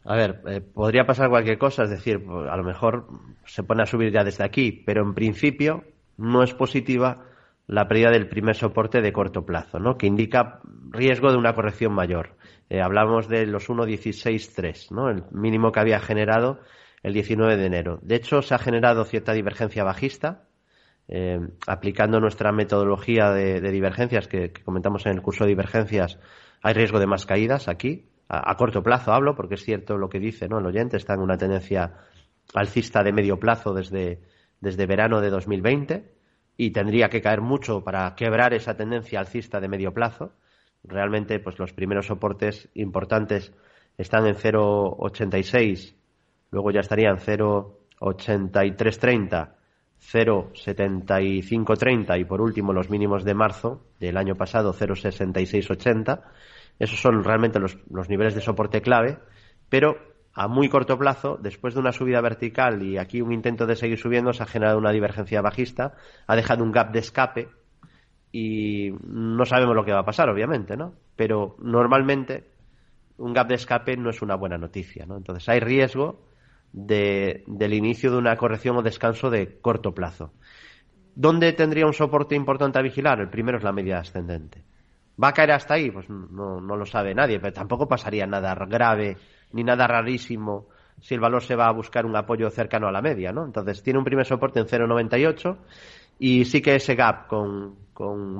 A ver, eh, podría pasar cualquier cosa, es decir, a lo mejor se pone a subir ya desde aquí, pero en principio no es positiva la pérdida del primer soporte de corto plazo, ¿no? que indica riesgo de una corrección mayor. Eh, hablamos de los 1.16.3, ¿no? el mínimo que había generado el 19 de enero. De hecho, se ha generado cierta divergencia bajista, eh, aplicando nuestra metodología de, divergencias que, comentamos en el curso de divergencias, hay riesgo de más caídas aquí a, corto plazo hablo, porque es cierto lo que dice ¿no? el oyente, está en una tendencia alcista de medio plazo desde, desde verano de 2020 y tendría que caer mucho para quebrar esa tendencia alcista de medio plazo. Realmente, pues los primeros soportes importantes están en 0,86, luego ya estarían 0,8330, 0,7530 y por último los mínimos de marzo del año pasado 0,6680 esos son realmente los, niveles de soporte clave, pero a muy corto plazo, después de una subida vertical y aquí un intento de seguir subiendo, se ha generado una divergencia bajista, ha dejado un gap de escape y no sabemos lo que va a pasar, obviamente, ¿no? Pero normalmente un gap de escape no es una buena noticia, ¿no? Entonces hay riesgo de, del inicio de una corrección o descanso de corto plazo. ¿Dónde tendría un soporte importante a vigilar? El primero es la media ascendente. ¿Va a caer hasta ahí? Pues no, lo sabe nadie, pero tampoco pasaría nada grave ni nada rarísimo si el valor se va a buscar un apoyo cercano a la media, ¿no? Entonces tiene un primer soporte en 0,98 y sí que ese gap con,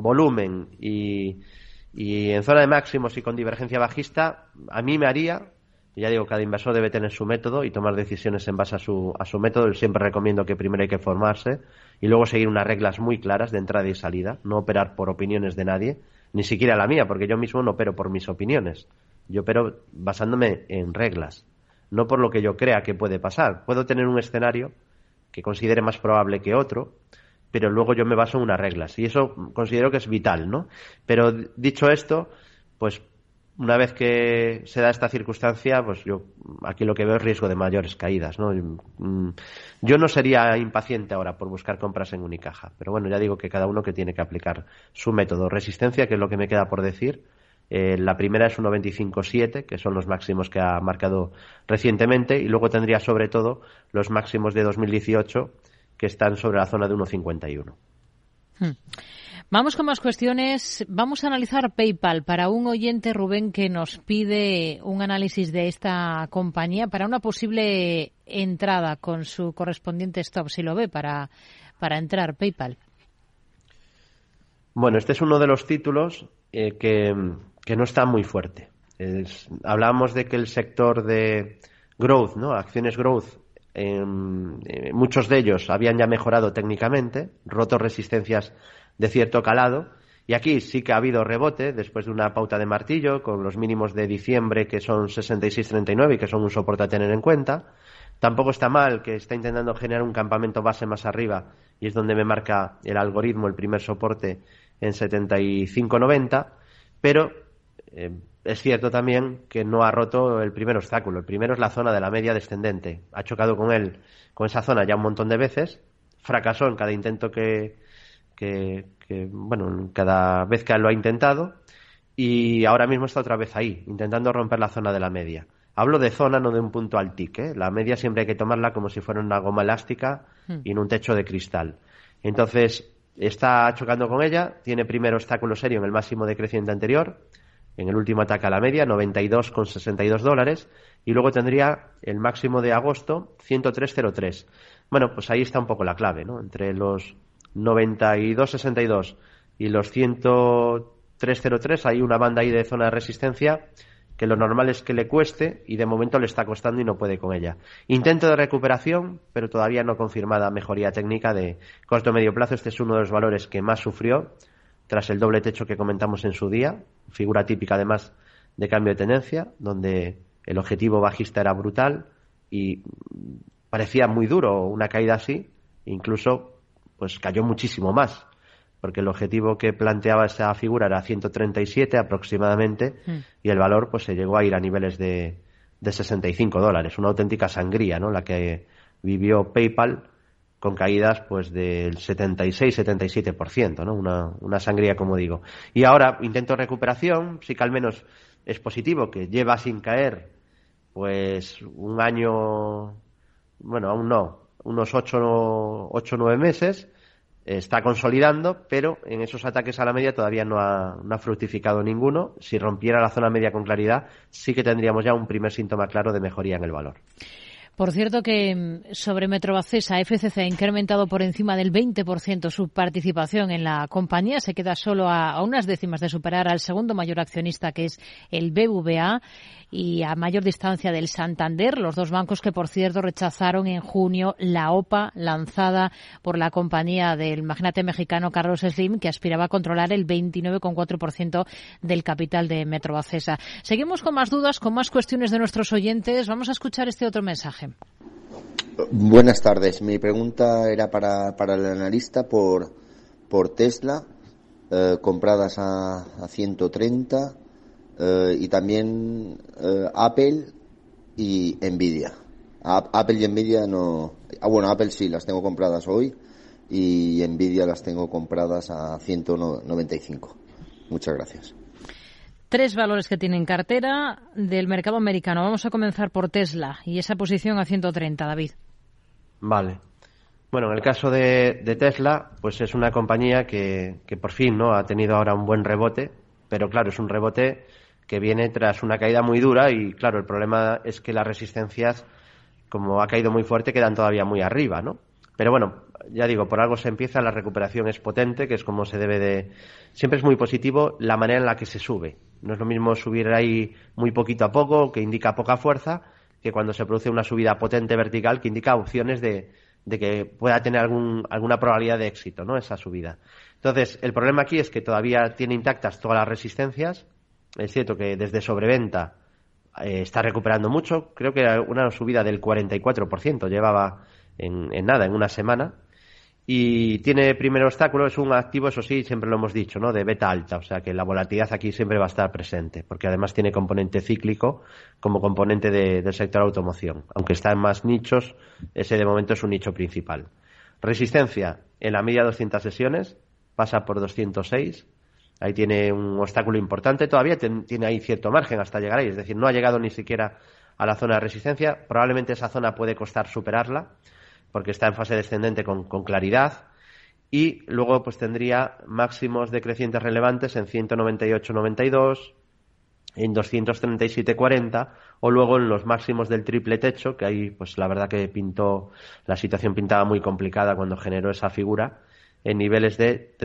volumen y, y en zona de máximos y con divergencia bajista, a mí me haría, ya digo, cada inversor debe tener su método y tomar decisiones en base a su, a su método. Yo siempre recomiendo que primero hay que formarse y luego seguir unas reglas muy claras de entrada y salida, no operar por opiniones de nadie, ni siquiera la mía, porque yo mismo no opero por mis opiniones. Yo opero basándome en reglas, no por lo que yo crea que puede pasar. Puedo tener un escenario que considere más probable que otro, pero luego yo me baso en unas reglas y eso considero que es vital, ¿no? Pero dicho esto, pues una vez que se da esta circunstancia, pues yo aquí lo que veo es riesgo de mayores caídas, ¿no? Mm, yo no sería impaciente ahora por buscar compras en Unicaja, pero bueno, ya digo que cada uno que tiene que aplicar su método. Resistencia, que es lo que me queda por decir. Eh, la primera es 1.25.7, que son los máximos que ha marcado recientemente, y luego tendría sobre todo los máximos de 2018 que están sobre la zona de 1,51. Hmm. Vamos con más cuestiones. Vamos a analizar PayPal para un oyente, Rubén, que nos pide un análisis de esta compañía para una posible entrada con su correspondiente stop, si lo ve, para, para entrar PayPal. Bueno, este es uno de los títulos eh, que, que, no está muy fuerte. hablamos de que el sector de growth, ¿no? Acciones growth eh, muchos de ellos habían ya mejorado técnicamente, roto resistencias de cierto calado, y aquí sí que ha habido rebote después de una pauta de martillo con los mínimos de diciembre que son 66.39 y que son un soporte a tener en cuenta. Tampoco está mal que está intentando generar un campamento base más arriba y es donde me marca el algoritmo el primer soporte en 75.90, pero eh, es cierto también que no ha roto el primer obstáculo. El primero es la zona de la media descendente. Ha chocado con él, con esa zona ya un montón de veces. Fracasó en cada intento que, que, bueno, cada vez que lo ha intentado. Y ahora mismo está otra vez ahí, intentando romper la zona de la media. Hablo de zona, no de un punto al tic. ¿eh? La media siempre hay que tomarla como si fuera una goma elástica hmm. y en un techo de cristal. Entonces, está chocando con ella. Tiene primer obstáculo serio en el máximo de creciente anterior en el último ataque a la media, 92,62 dólares, y luego tendría el máximo de agosto, 103,03. Bueno, pues ahí está un poco la clave, ¿no? Entre los 92,62 y los 103,03 hay una banda ahí de zona de resistencia que lo normal es que le cueste y de momento le está costando y no puede con ella. Intento de recuperación, pero todavía no confirmada mejoría técnica de corto medio plazo. Este es uno de los valores que más sufrió tras el doble techo que comentamos en su día, figura típica además de cambio de tendencia, donde el objetivo bajista era brutal y parecía muy duro una caída así, incluso pues cayó muchísimo más, porque el objetivo que planteaba esa figura era 137 aproximadamente mm. y el valor pues se llegó a ir a niveles de, de 65 dólares, una auténtica sangría, ¿no? La que vivió PayPal con caídas pues del 76-77%, ¿no? Una, una sangría, como digo. Y ahora intento recuperación, sí que al menos es positivo, que lleva sin caer pues un año, bueno, aún no, unos 8 o 9 meses, está consolidando, pero en esos ataques a la media todavía no ha, fructificado ninguno. Si rompiera la zona media con claridad, sí que tendríamos ya un primer síntoma claro de mejoría en el valor. Por cierto que mm, sobre Metrobacesa, FCC ha incrementado por encima del 20% su participación en la compañía. Se queda solo a, unas décimas de superar al segundo mayor accionista, que es el BVA y a mayor distancia del Santander, los dos bancos que, por cierto, rechazaron en junio la OPA lanzada por la compañía del magnate mexicano Carlos Slim, que aspiraba a controlar el 29,4% del capital de Metrobacesa. Seguimos con más dudas, con más cuestiones de nuestros oyentes. Vamos a escuchar este otro mensaje. Buenas tardes. Mi pregunta era para, para el analista por, por Tesla, eh, compradas a, a 130 eh, y también eh, Apple y Nvidia. Apple y Nvidia no. Ah, bueno, Apple sí, las tengo compradas hoy y Nvidia las tengo compradas a 195. Muchas gracias. Tres valores que tienen cartera del mercado americano. Vamos a comenzar por Tesla y esa posición a 130, David. Vale. Bueno, en el caso de, Tesla, pues es una compañía que, que, por fin no ha tenido ahora un buen rebote, pero claro, es un rebote que viene tras una caída muy dura y claro, el problema es que las resistencias, como ha caído muy fuerte, quedan todavía muy arriba, ¿no? Pero bueno, ya digo, por algo se empieza, la recuperación es potente, que es como se debe de... Siempre es muy positivo la manera en la que se sube. No es lo mismo subir ahí muy poquito a poco, que indica poca fuerza, que cuando se produce una subida potente vertical, que indica opciones de, que pueda tener algún, alguna probabilidad de éxito, ¿no? Esa subida. Entonces, el problema aquí es que todavía tiene intactas todas las resistencias. Es cierto que desde sobreventa eh, está recuperando mucho. Creo que una subida del 44% llevaba en, en nada, en una semana y tiene primer obstáculo, es un activo, eso sí, siempre lo hemos dicho, ¿no? De beta alta, o sea que la volatilidad aquí siempre va a estar presente, porque además tiene componente cíclico como componente del sector automoción. Aunque está en más nichos, ese de momento es un nicho principal. Resistencia en la media 200 sesiones, pasa por 206, ahí tiene un obstáculo importante, todavía tiene ahí cierto margen hasta llegar ahí, es decir, no ha llegado ni siquiera a la zona de resistencia, probablemente esa zona puede costar superarla porque está en fase descendente con, claridad. Y luego pues tendría máximos decrecientes relevantes en 198.92, en 237.40 o luego en los máximos del triple techo, que ahí pues la verdad que pintó, la situación pintaba muy complicada cuando generó esa figura, en niveles de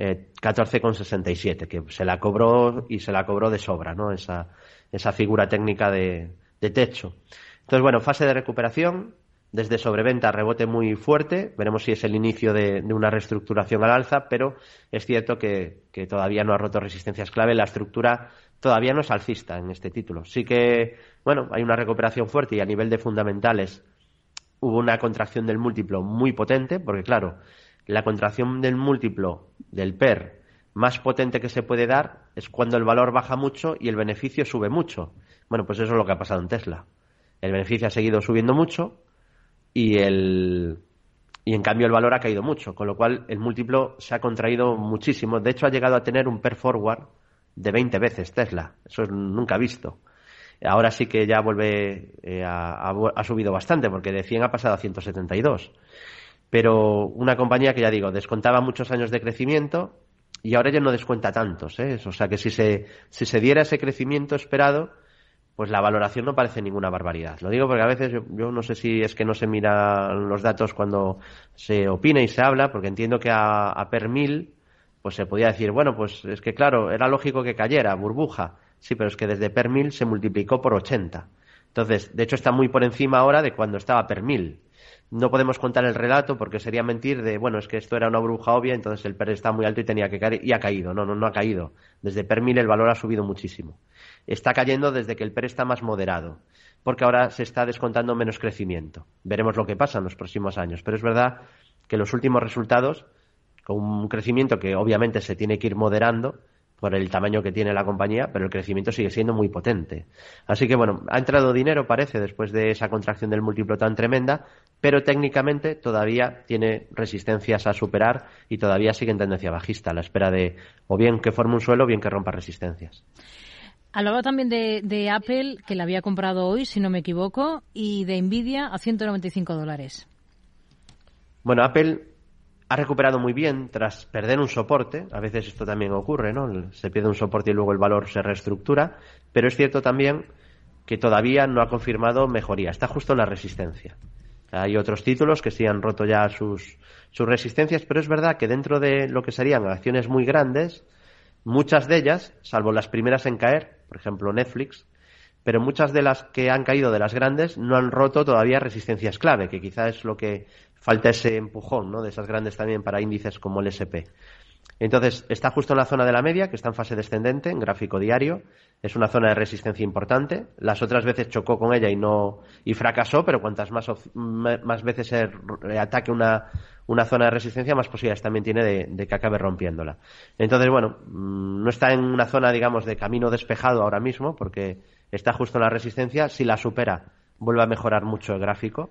314,67, que se la cobró y se la cobró de sobra, ¿no? Esa, esa figura técnica de, de techo. Entonces, bueno, fase de recuperación, desde sobreventa rebote muy fuerte. Veremos si es el inicio de, una reestructuración al alza, pero es cierto que, todavía no ha roto resistencias clave. La estructura todavía no es alcista en este título. Sí que, bueno, hay una recuperación fuerte y a nivel de fundamentales hubo una contracción del múltiplo muy potente, porque claro, la contracción del múltiplo del PER más potente que se puede dar es cuando el valor baja mucho y el beneficio sube mucho. Bueno, pues eso es lo que ha pasado en Tesla. El beneficio ha seguido subiendo mucho, y el y en cambio el valor ha caído mucho, con lo cual el múltiplo se ha contraído muchísimo. De hecho, ha llegado a tener un per forward de 20 veces Tesla. Eso es nunca visto. Ahora sí que ya vuelve, eh, a, ha subido bastante, porque de 100 ha pasado a 172. Pero una compañía que ya digo, descontaba muchos años de crecimiento y ahora ya no descuenta tantos. ¿eh? O sea que si se, si se diera ese crecimiento esperado, pues la valoración no parece ninguna barbaridad. Lo digo porque a veces yo, no sé si es que no se miran los datos cuando se opina y se habla, porque entiendo que a, a per mil, pues se podía decir, bueno, pues es que claro, era lógico que cayera, burbuja. Sí, pero es que desde per mil se multiplicó por 80. Entonces, de hecho está muy por encima ahora de cuando estaba per mil. No podemos contar el relato porque sería mentir de, bueno, es que esto era una burbuja obvia, entonces el PER está muy alto y tenía que caer y ha caído. No, no, no ha caído. Desde per mil el valor ha subido muchísimo está cayendo desde que el PER está más moderado, porque ahora se está descontando menos crecimiento. Veremos lo que pasa en los próximos años, pero es verdad que los últimos resultados, con un crecimiento que obviamente se tiene que ir moderando, por el tamaño que tiene la compañía, pero el crecimiento sigue siendo muy potente. Así que bueno, ha entrado dinero, parece, después de esa contracción del múltiplo tan tremenda, pero técnicamente todavía tiene resistencias a superar y todavía sigue en tendencia bajista, a la espera de o bien que forme un suelo o bien que rompa resistencias. Hablaba también de, Apple, que la había comprado hoy, si no me equivoco, y de Nvidia a 195 dólares. Bueno, Apple ha recuperado muy bien tras perder un soporte. A veces esto también ocurre, ¿no? Se pierde un soporte y luego el valor se reestructura. Pero es cierto también que todavía no ha confirmado mejoría. Está justo en la resistencia. Hay otros títulos que sí han roto ya sus, sus resistencias, pero es verdad que dentro de lo que serían acciones muy grandes, Muchas de ellas, salvo las primeras en caer, por ejemplo Netflix, pero muchas de las que han caído de las grandes no han roto todavía resistencias clave, que quizá es lo que falta ese empujón, ¿no? De esas grandes también para índices como el SP. Entonces, está justo en la zona de la media, que está en fase descendente, en gráfico diario. Es una zona de resistencia importante. Las otras veces chocó con ella y no y fracasó, pero cuantas más, más veces se ataque una, una zona de resistencia, más posibilidades también tiene de, que acabe rompiéndola. Entonces, bueno, mm, no está en una zona, digamos, de camino despejado ahora mismo, porque está justo en la resistencia. Si la supera, vuelve a mejorar mucho el gráfico.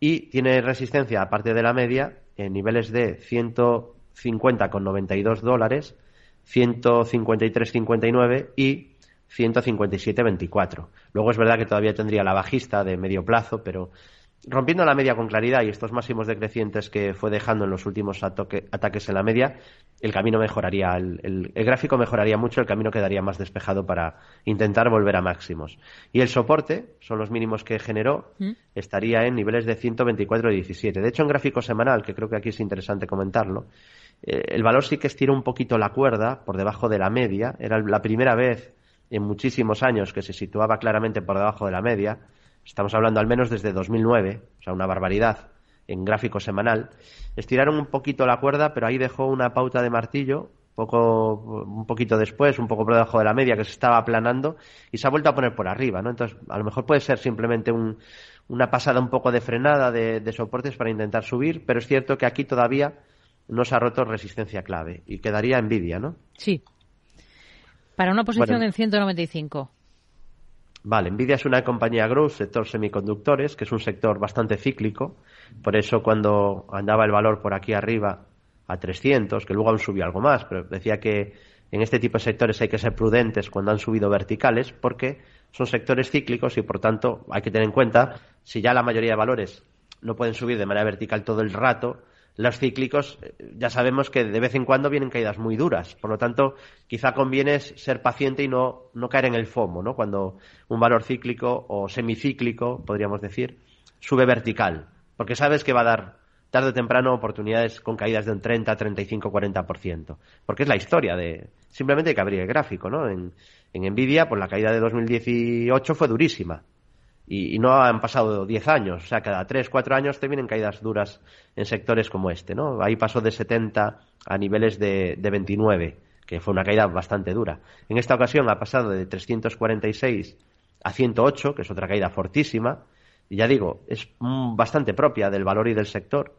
Y tiene resistencia, aparte de la media, en niveles de 150,92 dólares, 153,59 y 157,24. Luego es verdad que todavía tendría la bajista de medio plazo, pero rompiendo la media con claridad y estos máximos decrecientes que fue dejando en los últimos ataques en la media, el camino mejoraría, el, gráfico mejoraría mucho, el camino quedaría más despejado para intentar volver a máximos. Y el soporte, son los mínimos que generó, ¿Mm? estaría en niveles de 124,17. De hecho, en gráfico semanal, que creo que aquí es interesante comentarlo, eh, el valor sí que estiró un poquito la cuerda por debajo de la media. Era la primera vez en muchísimos años que se situaba claramente por debajo de la media estamos hablando al menos desde 2009, o sea, una barbaridad en gráfico semanal, estiraron un poquito la cuerda, pero ahí dejó una pauta de martillo poco, un poquito después, un poco por debajo de la media, que se estaba aplanando y se ha vuelto a poner por arriba, ¿no? Entonces, a lo mejor puede ser simplemente una pasada un poco de frenada de, soportes para intentar subir, pero es cierto que aquí todavía no se ha roto resistencia clave y quedaría envidia, ¿no? Sí. Para una posición en 195. Vale, Nvidia es una compañía growth, sector semiconductores, que es un sector bastante cíclico. Por eso cuando andaba el valor por aquí arriba a 300, que luego aún subió algo más, pero decía que en este tipo de sectores hay que ser prudentes cuando han subido verticales porque son sectores cíclicos y por tanto hay que tener en cuenta si ya la mayoría de valores no pueden subir de manera vertical todo el rato, los cíclicos eh, ya sabemos que de vez en cuando vienen caídas muy duras. Por lo tanto, quizá conviene ser paciente y no, no caer en el FOMO, ¿no? Cuando un valor cíclico o semicíclico, podríamos decir, sube vertical. Porque sabes que va a dar tarde o temprano oportunidades con caídas de un 30, 35, 40%. Porque es la historia de... Simplemente hay que abrir el gráfico, ¿no? En, en Nvidia, pues la caída de 2018 fue durísima y, no han pasado 10 años, o sea, cada 3, 4 años te vienen caídas duras en sectores como este, ¿no? Ahí pasó de 70 a niveles de, de 29, que fue una caída bastante dura. En esta ocasión ha pasado de 346 a 108, que es otra caída fortísima, y ya digo, es bastante propia del valor y del sector.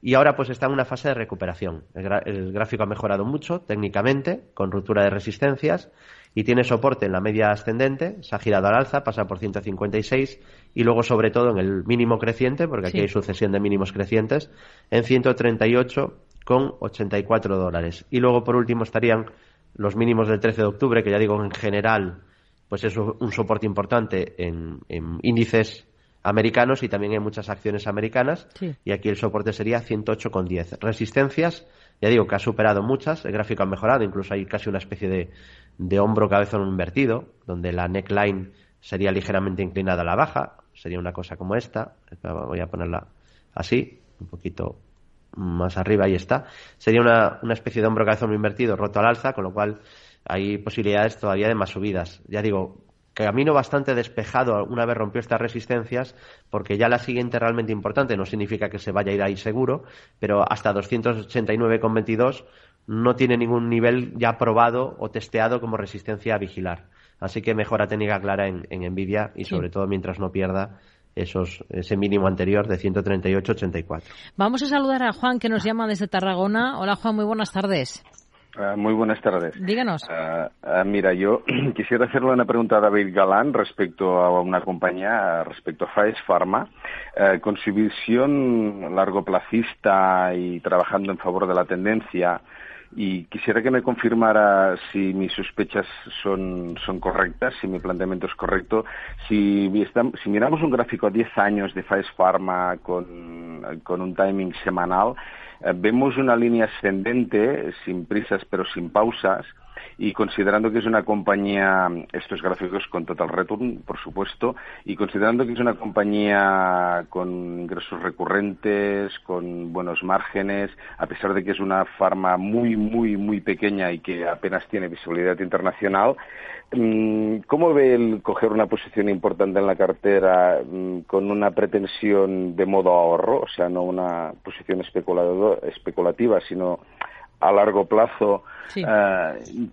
Y ahora pues está en una fase de recuperación. el, gráfico ha mejorado mucho técnicamente, con ruptura de resistencias, y tiene soporte en la media ascendente, se ha girado al alza, pasa por 156 y luego sobre todo en el mínimo creciente, porque aquí hay sucesión de mínimos crecientes, en 138,84 dólares. Y luego por último estarían los mínimos del 13 de octubre, que ya digo en general pues es un soporte importante en, índices americanos y también en muchas acciones americanas. Y aquí el soporte sería 108,10. Resistencias, ya digo que ha superado muchas, el gráfico ha mejorado, incluso hay casi una especie de, de hombro cabezón invertido, donde la neckline sería ligeramente inclinada a la baja, sería una cosa como esta, voy a ponerla así, un poquito más arriba, ahí está, sería una, una especie de hombro cabezón invertido roto al alza, con lo cual hay posibilidades todavía de más subidas. Ya digo, camino bastante despejado una vez rompió estas resistencias, porque ya la siguiente realmente importante. No significa que se vaya a ir ahí seguro, pero hasta 289,22 no tiene ningún nivel ya probado o testeado como resistencia a vigilar. Así que mejora técnica clara en, en Nvidia y sobre todo mientras no pierda esos, ese mínimo anterior de 138,84. Vamos a saludar a Juan que nos llama desde Tarragona. Hola Juan, muy buenas tardes. Ah, muy buenas tardes. Díganos. Ah, mira, yo quisiera hacerle una pregunta a David Galán respecto a una compañía, respecto a Faes Pharma. con su visión largo placista y trabajando en favor de la tendencia, y quisiera que me confirmara si mis sospechas son, son correctas, si mi planteamiento es correcto. Si, si miramos un gráfico a 10 años de Faes Pharma con, con un timing semanal, eh, vemos una línea ascendente, sin prisas pero sin pausas, y considerando que es una compañía, estos gráficos con total return, por supuesto, y considerando que es una compañía con ingresos recurrentes, con buenos márgenes, a pesar de que es una farma muy, muy, muy pequeña y que apenas tiene visibilidad internacional, mm, ¿Cómo ve el coger una posición importante en la cartera mm, con una pretensión de modo ahorro, o sea, no una posición especulativa, sino a largo plazo, eh,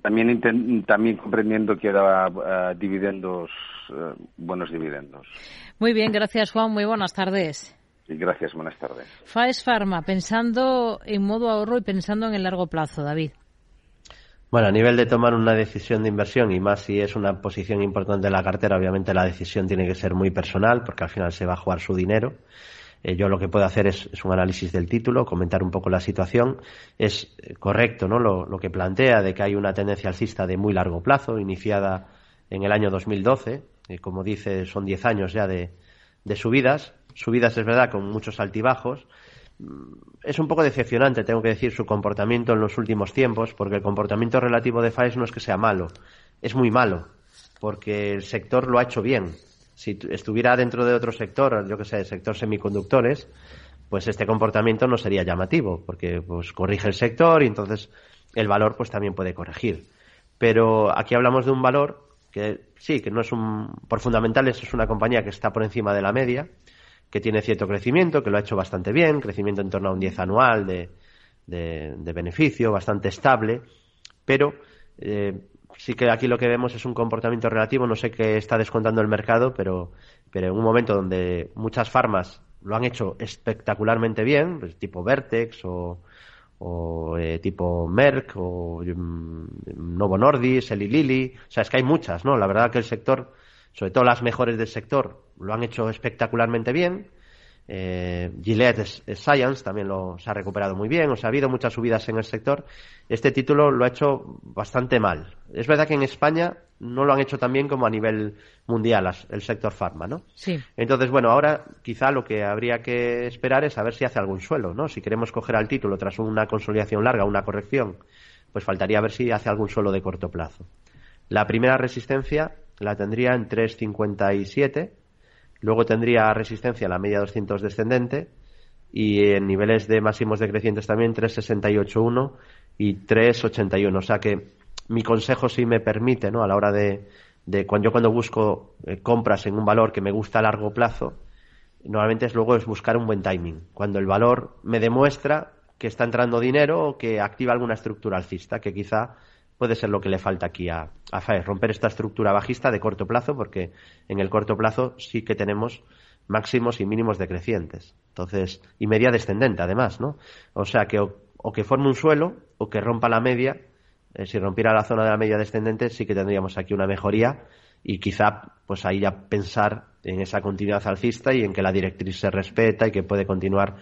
también, también comprendiendo que da eh, dividendos, eh, buenos dividendos. Muy bien, gracias Juan, muy buenas tardes. Y gracias, buenas tardes. Faes Pharma, pensando en modo ahorro y pensando en el largo plazo, David. Bueno, a nivel de tomar una decisión de inversión y más si es una posición importante en la cartera, obviamente la decisión tiene que ser muy personal porque al final se va a jugar su dinero. Eh, yo lo que puedo hacer es, un análisis del título, comentar un poco la situación. Es eh, correcto ¿no? lo, que plantea de que hay una tendencia alcista de muy largo plazo, iniciada en el año 2012. y como dice, son 10 años ya de, de subidas. Subidas, es verdad, con muchos altibajos. Mm, es un poco decepcionante, tengo que decir, su comportamiento en los últimos tiempos, porque el comportamiento relativo de FAES no es que sea malo, es muy malo, porque el sector lo ha hecho bien si estuviera dentro de otro sector, yo que sé, el sector semiconductores, pues este comportamiento no sería llamativo, porque pues corrige el sector y entonces el valor pues también puede corregir. Pero aquí hablamos de un valor que sí, que no es un, por fundamentales es una compañía que está por encima de la media, que tiene cierto crecimiento, que lo ha hecho bastante bien, crecimiento en torno a un 10 anual de, de, beneficio, bastante estable, pero eh, sí que aquí lo que vemos es un comportamiento relativo, no sé qué está descontando el mercado, pero, pero en un momento donde muchas farmas lo han hecho espectacularmente bien, pues tipo Vertex o, o eh, tipo Merck o mm, Novo Nordisk, Eli Lilly, o sea, es que hay muchas, ¿no? La verdad que el sector, sobre todo las mejores del sector, lo han hecho espectacularmente bien eh, Gillette Science también lo, se ha recuperado muy bien, o sea, ha habido muchas subidas en el sector. Este título lo ha hecho bastante mal. Es verdad que en España no lo han hecho tan bien como a nivel mundial el sector farma, ¿no? Sí. Entonces, bueno, ahora quizá lo que habría que esperar es a ver si hace algún suelo, ¿no? Si queremos coger al título tras una consolidación larga, una corrección, pues faltaría ver si hace algún suelo de corto plazo. La primera resistencia la tendría en 357 Luego tendría resistencia a la media 200 descendente y en niveles de máximos decrecientes también 368.1 y 381. O sea que mi consejo sí me permite, ¿no? A la hora de, de cuando yo cuando busco eh, compras en un valor que me gusta a largo plazo, normalmente es luego es buscar un buen timing. Cuando el valor me demuestra que está entrando dinero o que activa alguna estructura alcista, que quizá puede ser lo que le falta aquí a, a romper esta estructura bajista de corto plazo, porque en el corto plazo sí que tenemos máximos y mínimos decrecientes. Entonces, y media descendente además, ¿no? O sea que o, que forme un suelo o que rompa la media. Eh, si rompiera la zona de la media descendente, sí que tendríamos aquí una mejoría y quizá pues ahí ya pensar en esa continuidad alcista y en que la directriz se respeta y que puede continuar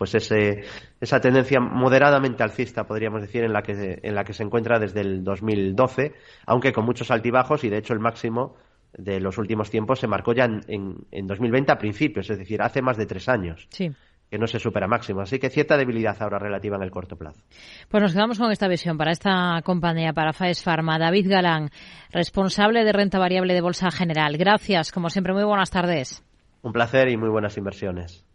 pues ese, esa tendencia moderadamente alcista, podríamos decir, en la, que, en la que se encuentra desde el 2012, aunque con muchos altibajos y de hecho el máximo de los últimos tiempos se marcó ya en, en, 2020 a principios, es decir, hace más de tres años. que no se supera máximo. Así que cierta debilidad ahora relativa en el corto plazo. Pues nos quedamos con esta visión para esta compañía, para Faes Pharma. David Galán, responsable de renta variable de Bolsa General. Gracias, como siempre, muy buenas tardes. Un placer y muy buenas inversiones.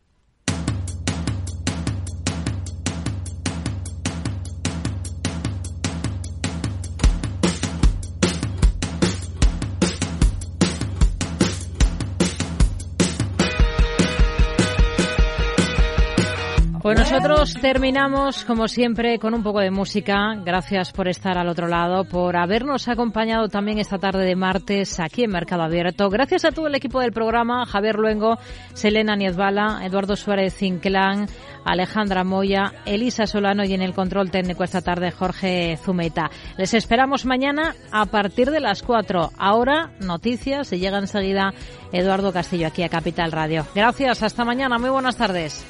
Pues nosotros terminamos, como siempre, con un poco de música. Gracias por estar al otro lado, por habernos acompañado también esta tarde de martes aquí en Mercado Abierto. Gracias a todo el equipo del programa, Javier Luengo, Selena Niezbala, Eduardo Suárez Inclán, Alejandra Moya, Elisa Solano y en el control técnico esta tarde Jorge Zumeta. Les esperamos mañana a partir de las 4. Ahora, noticias y llega enseguida Eduardo Castillo aquí a Capital Radio. Gracias, hasta mañana, muy buenas tardes.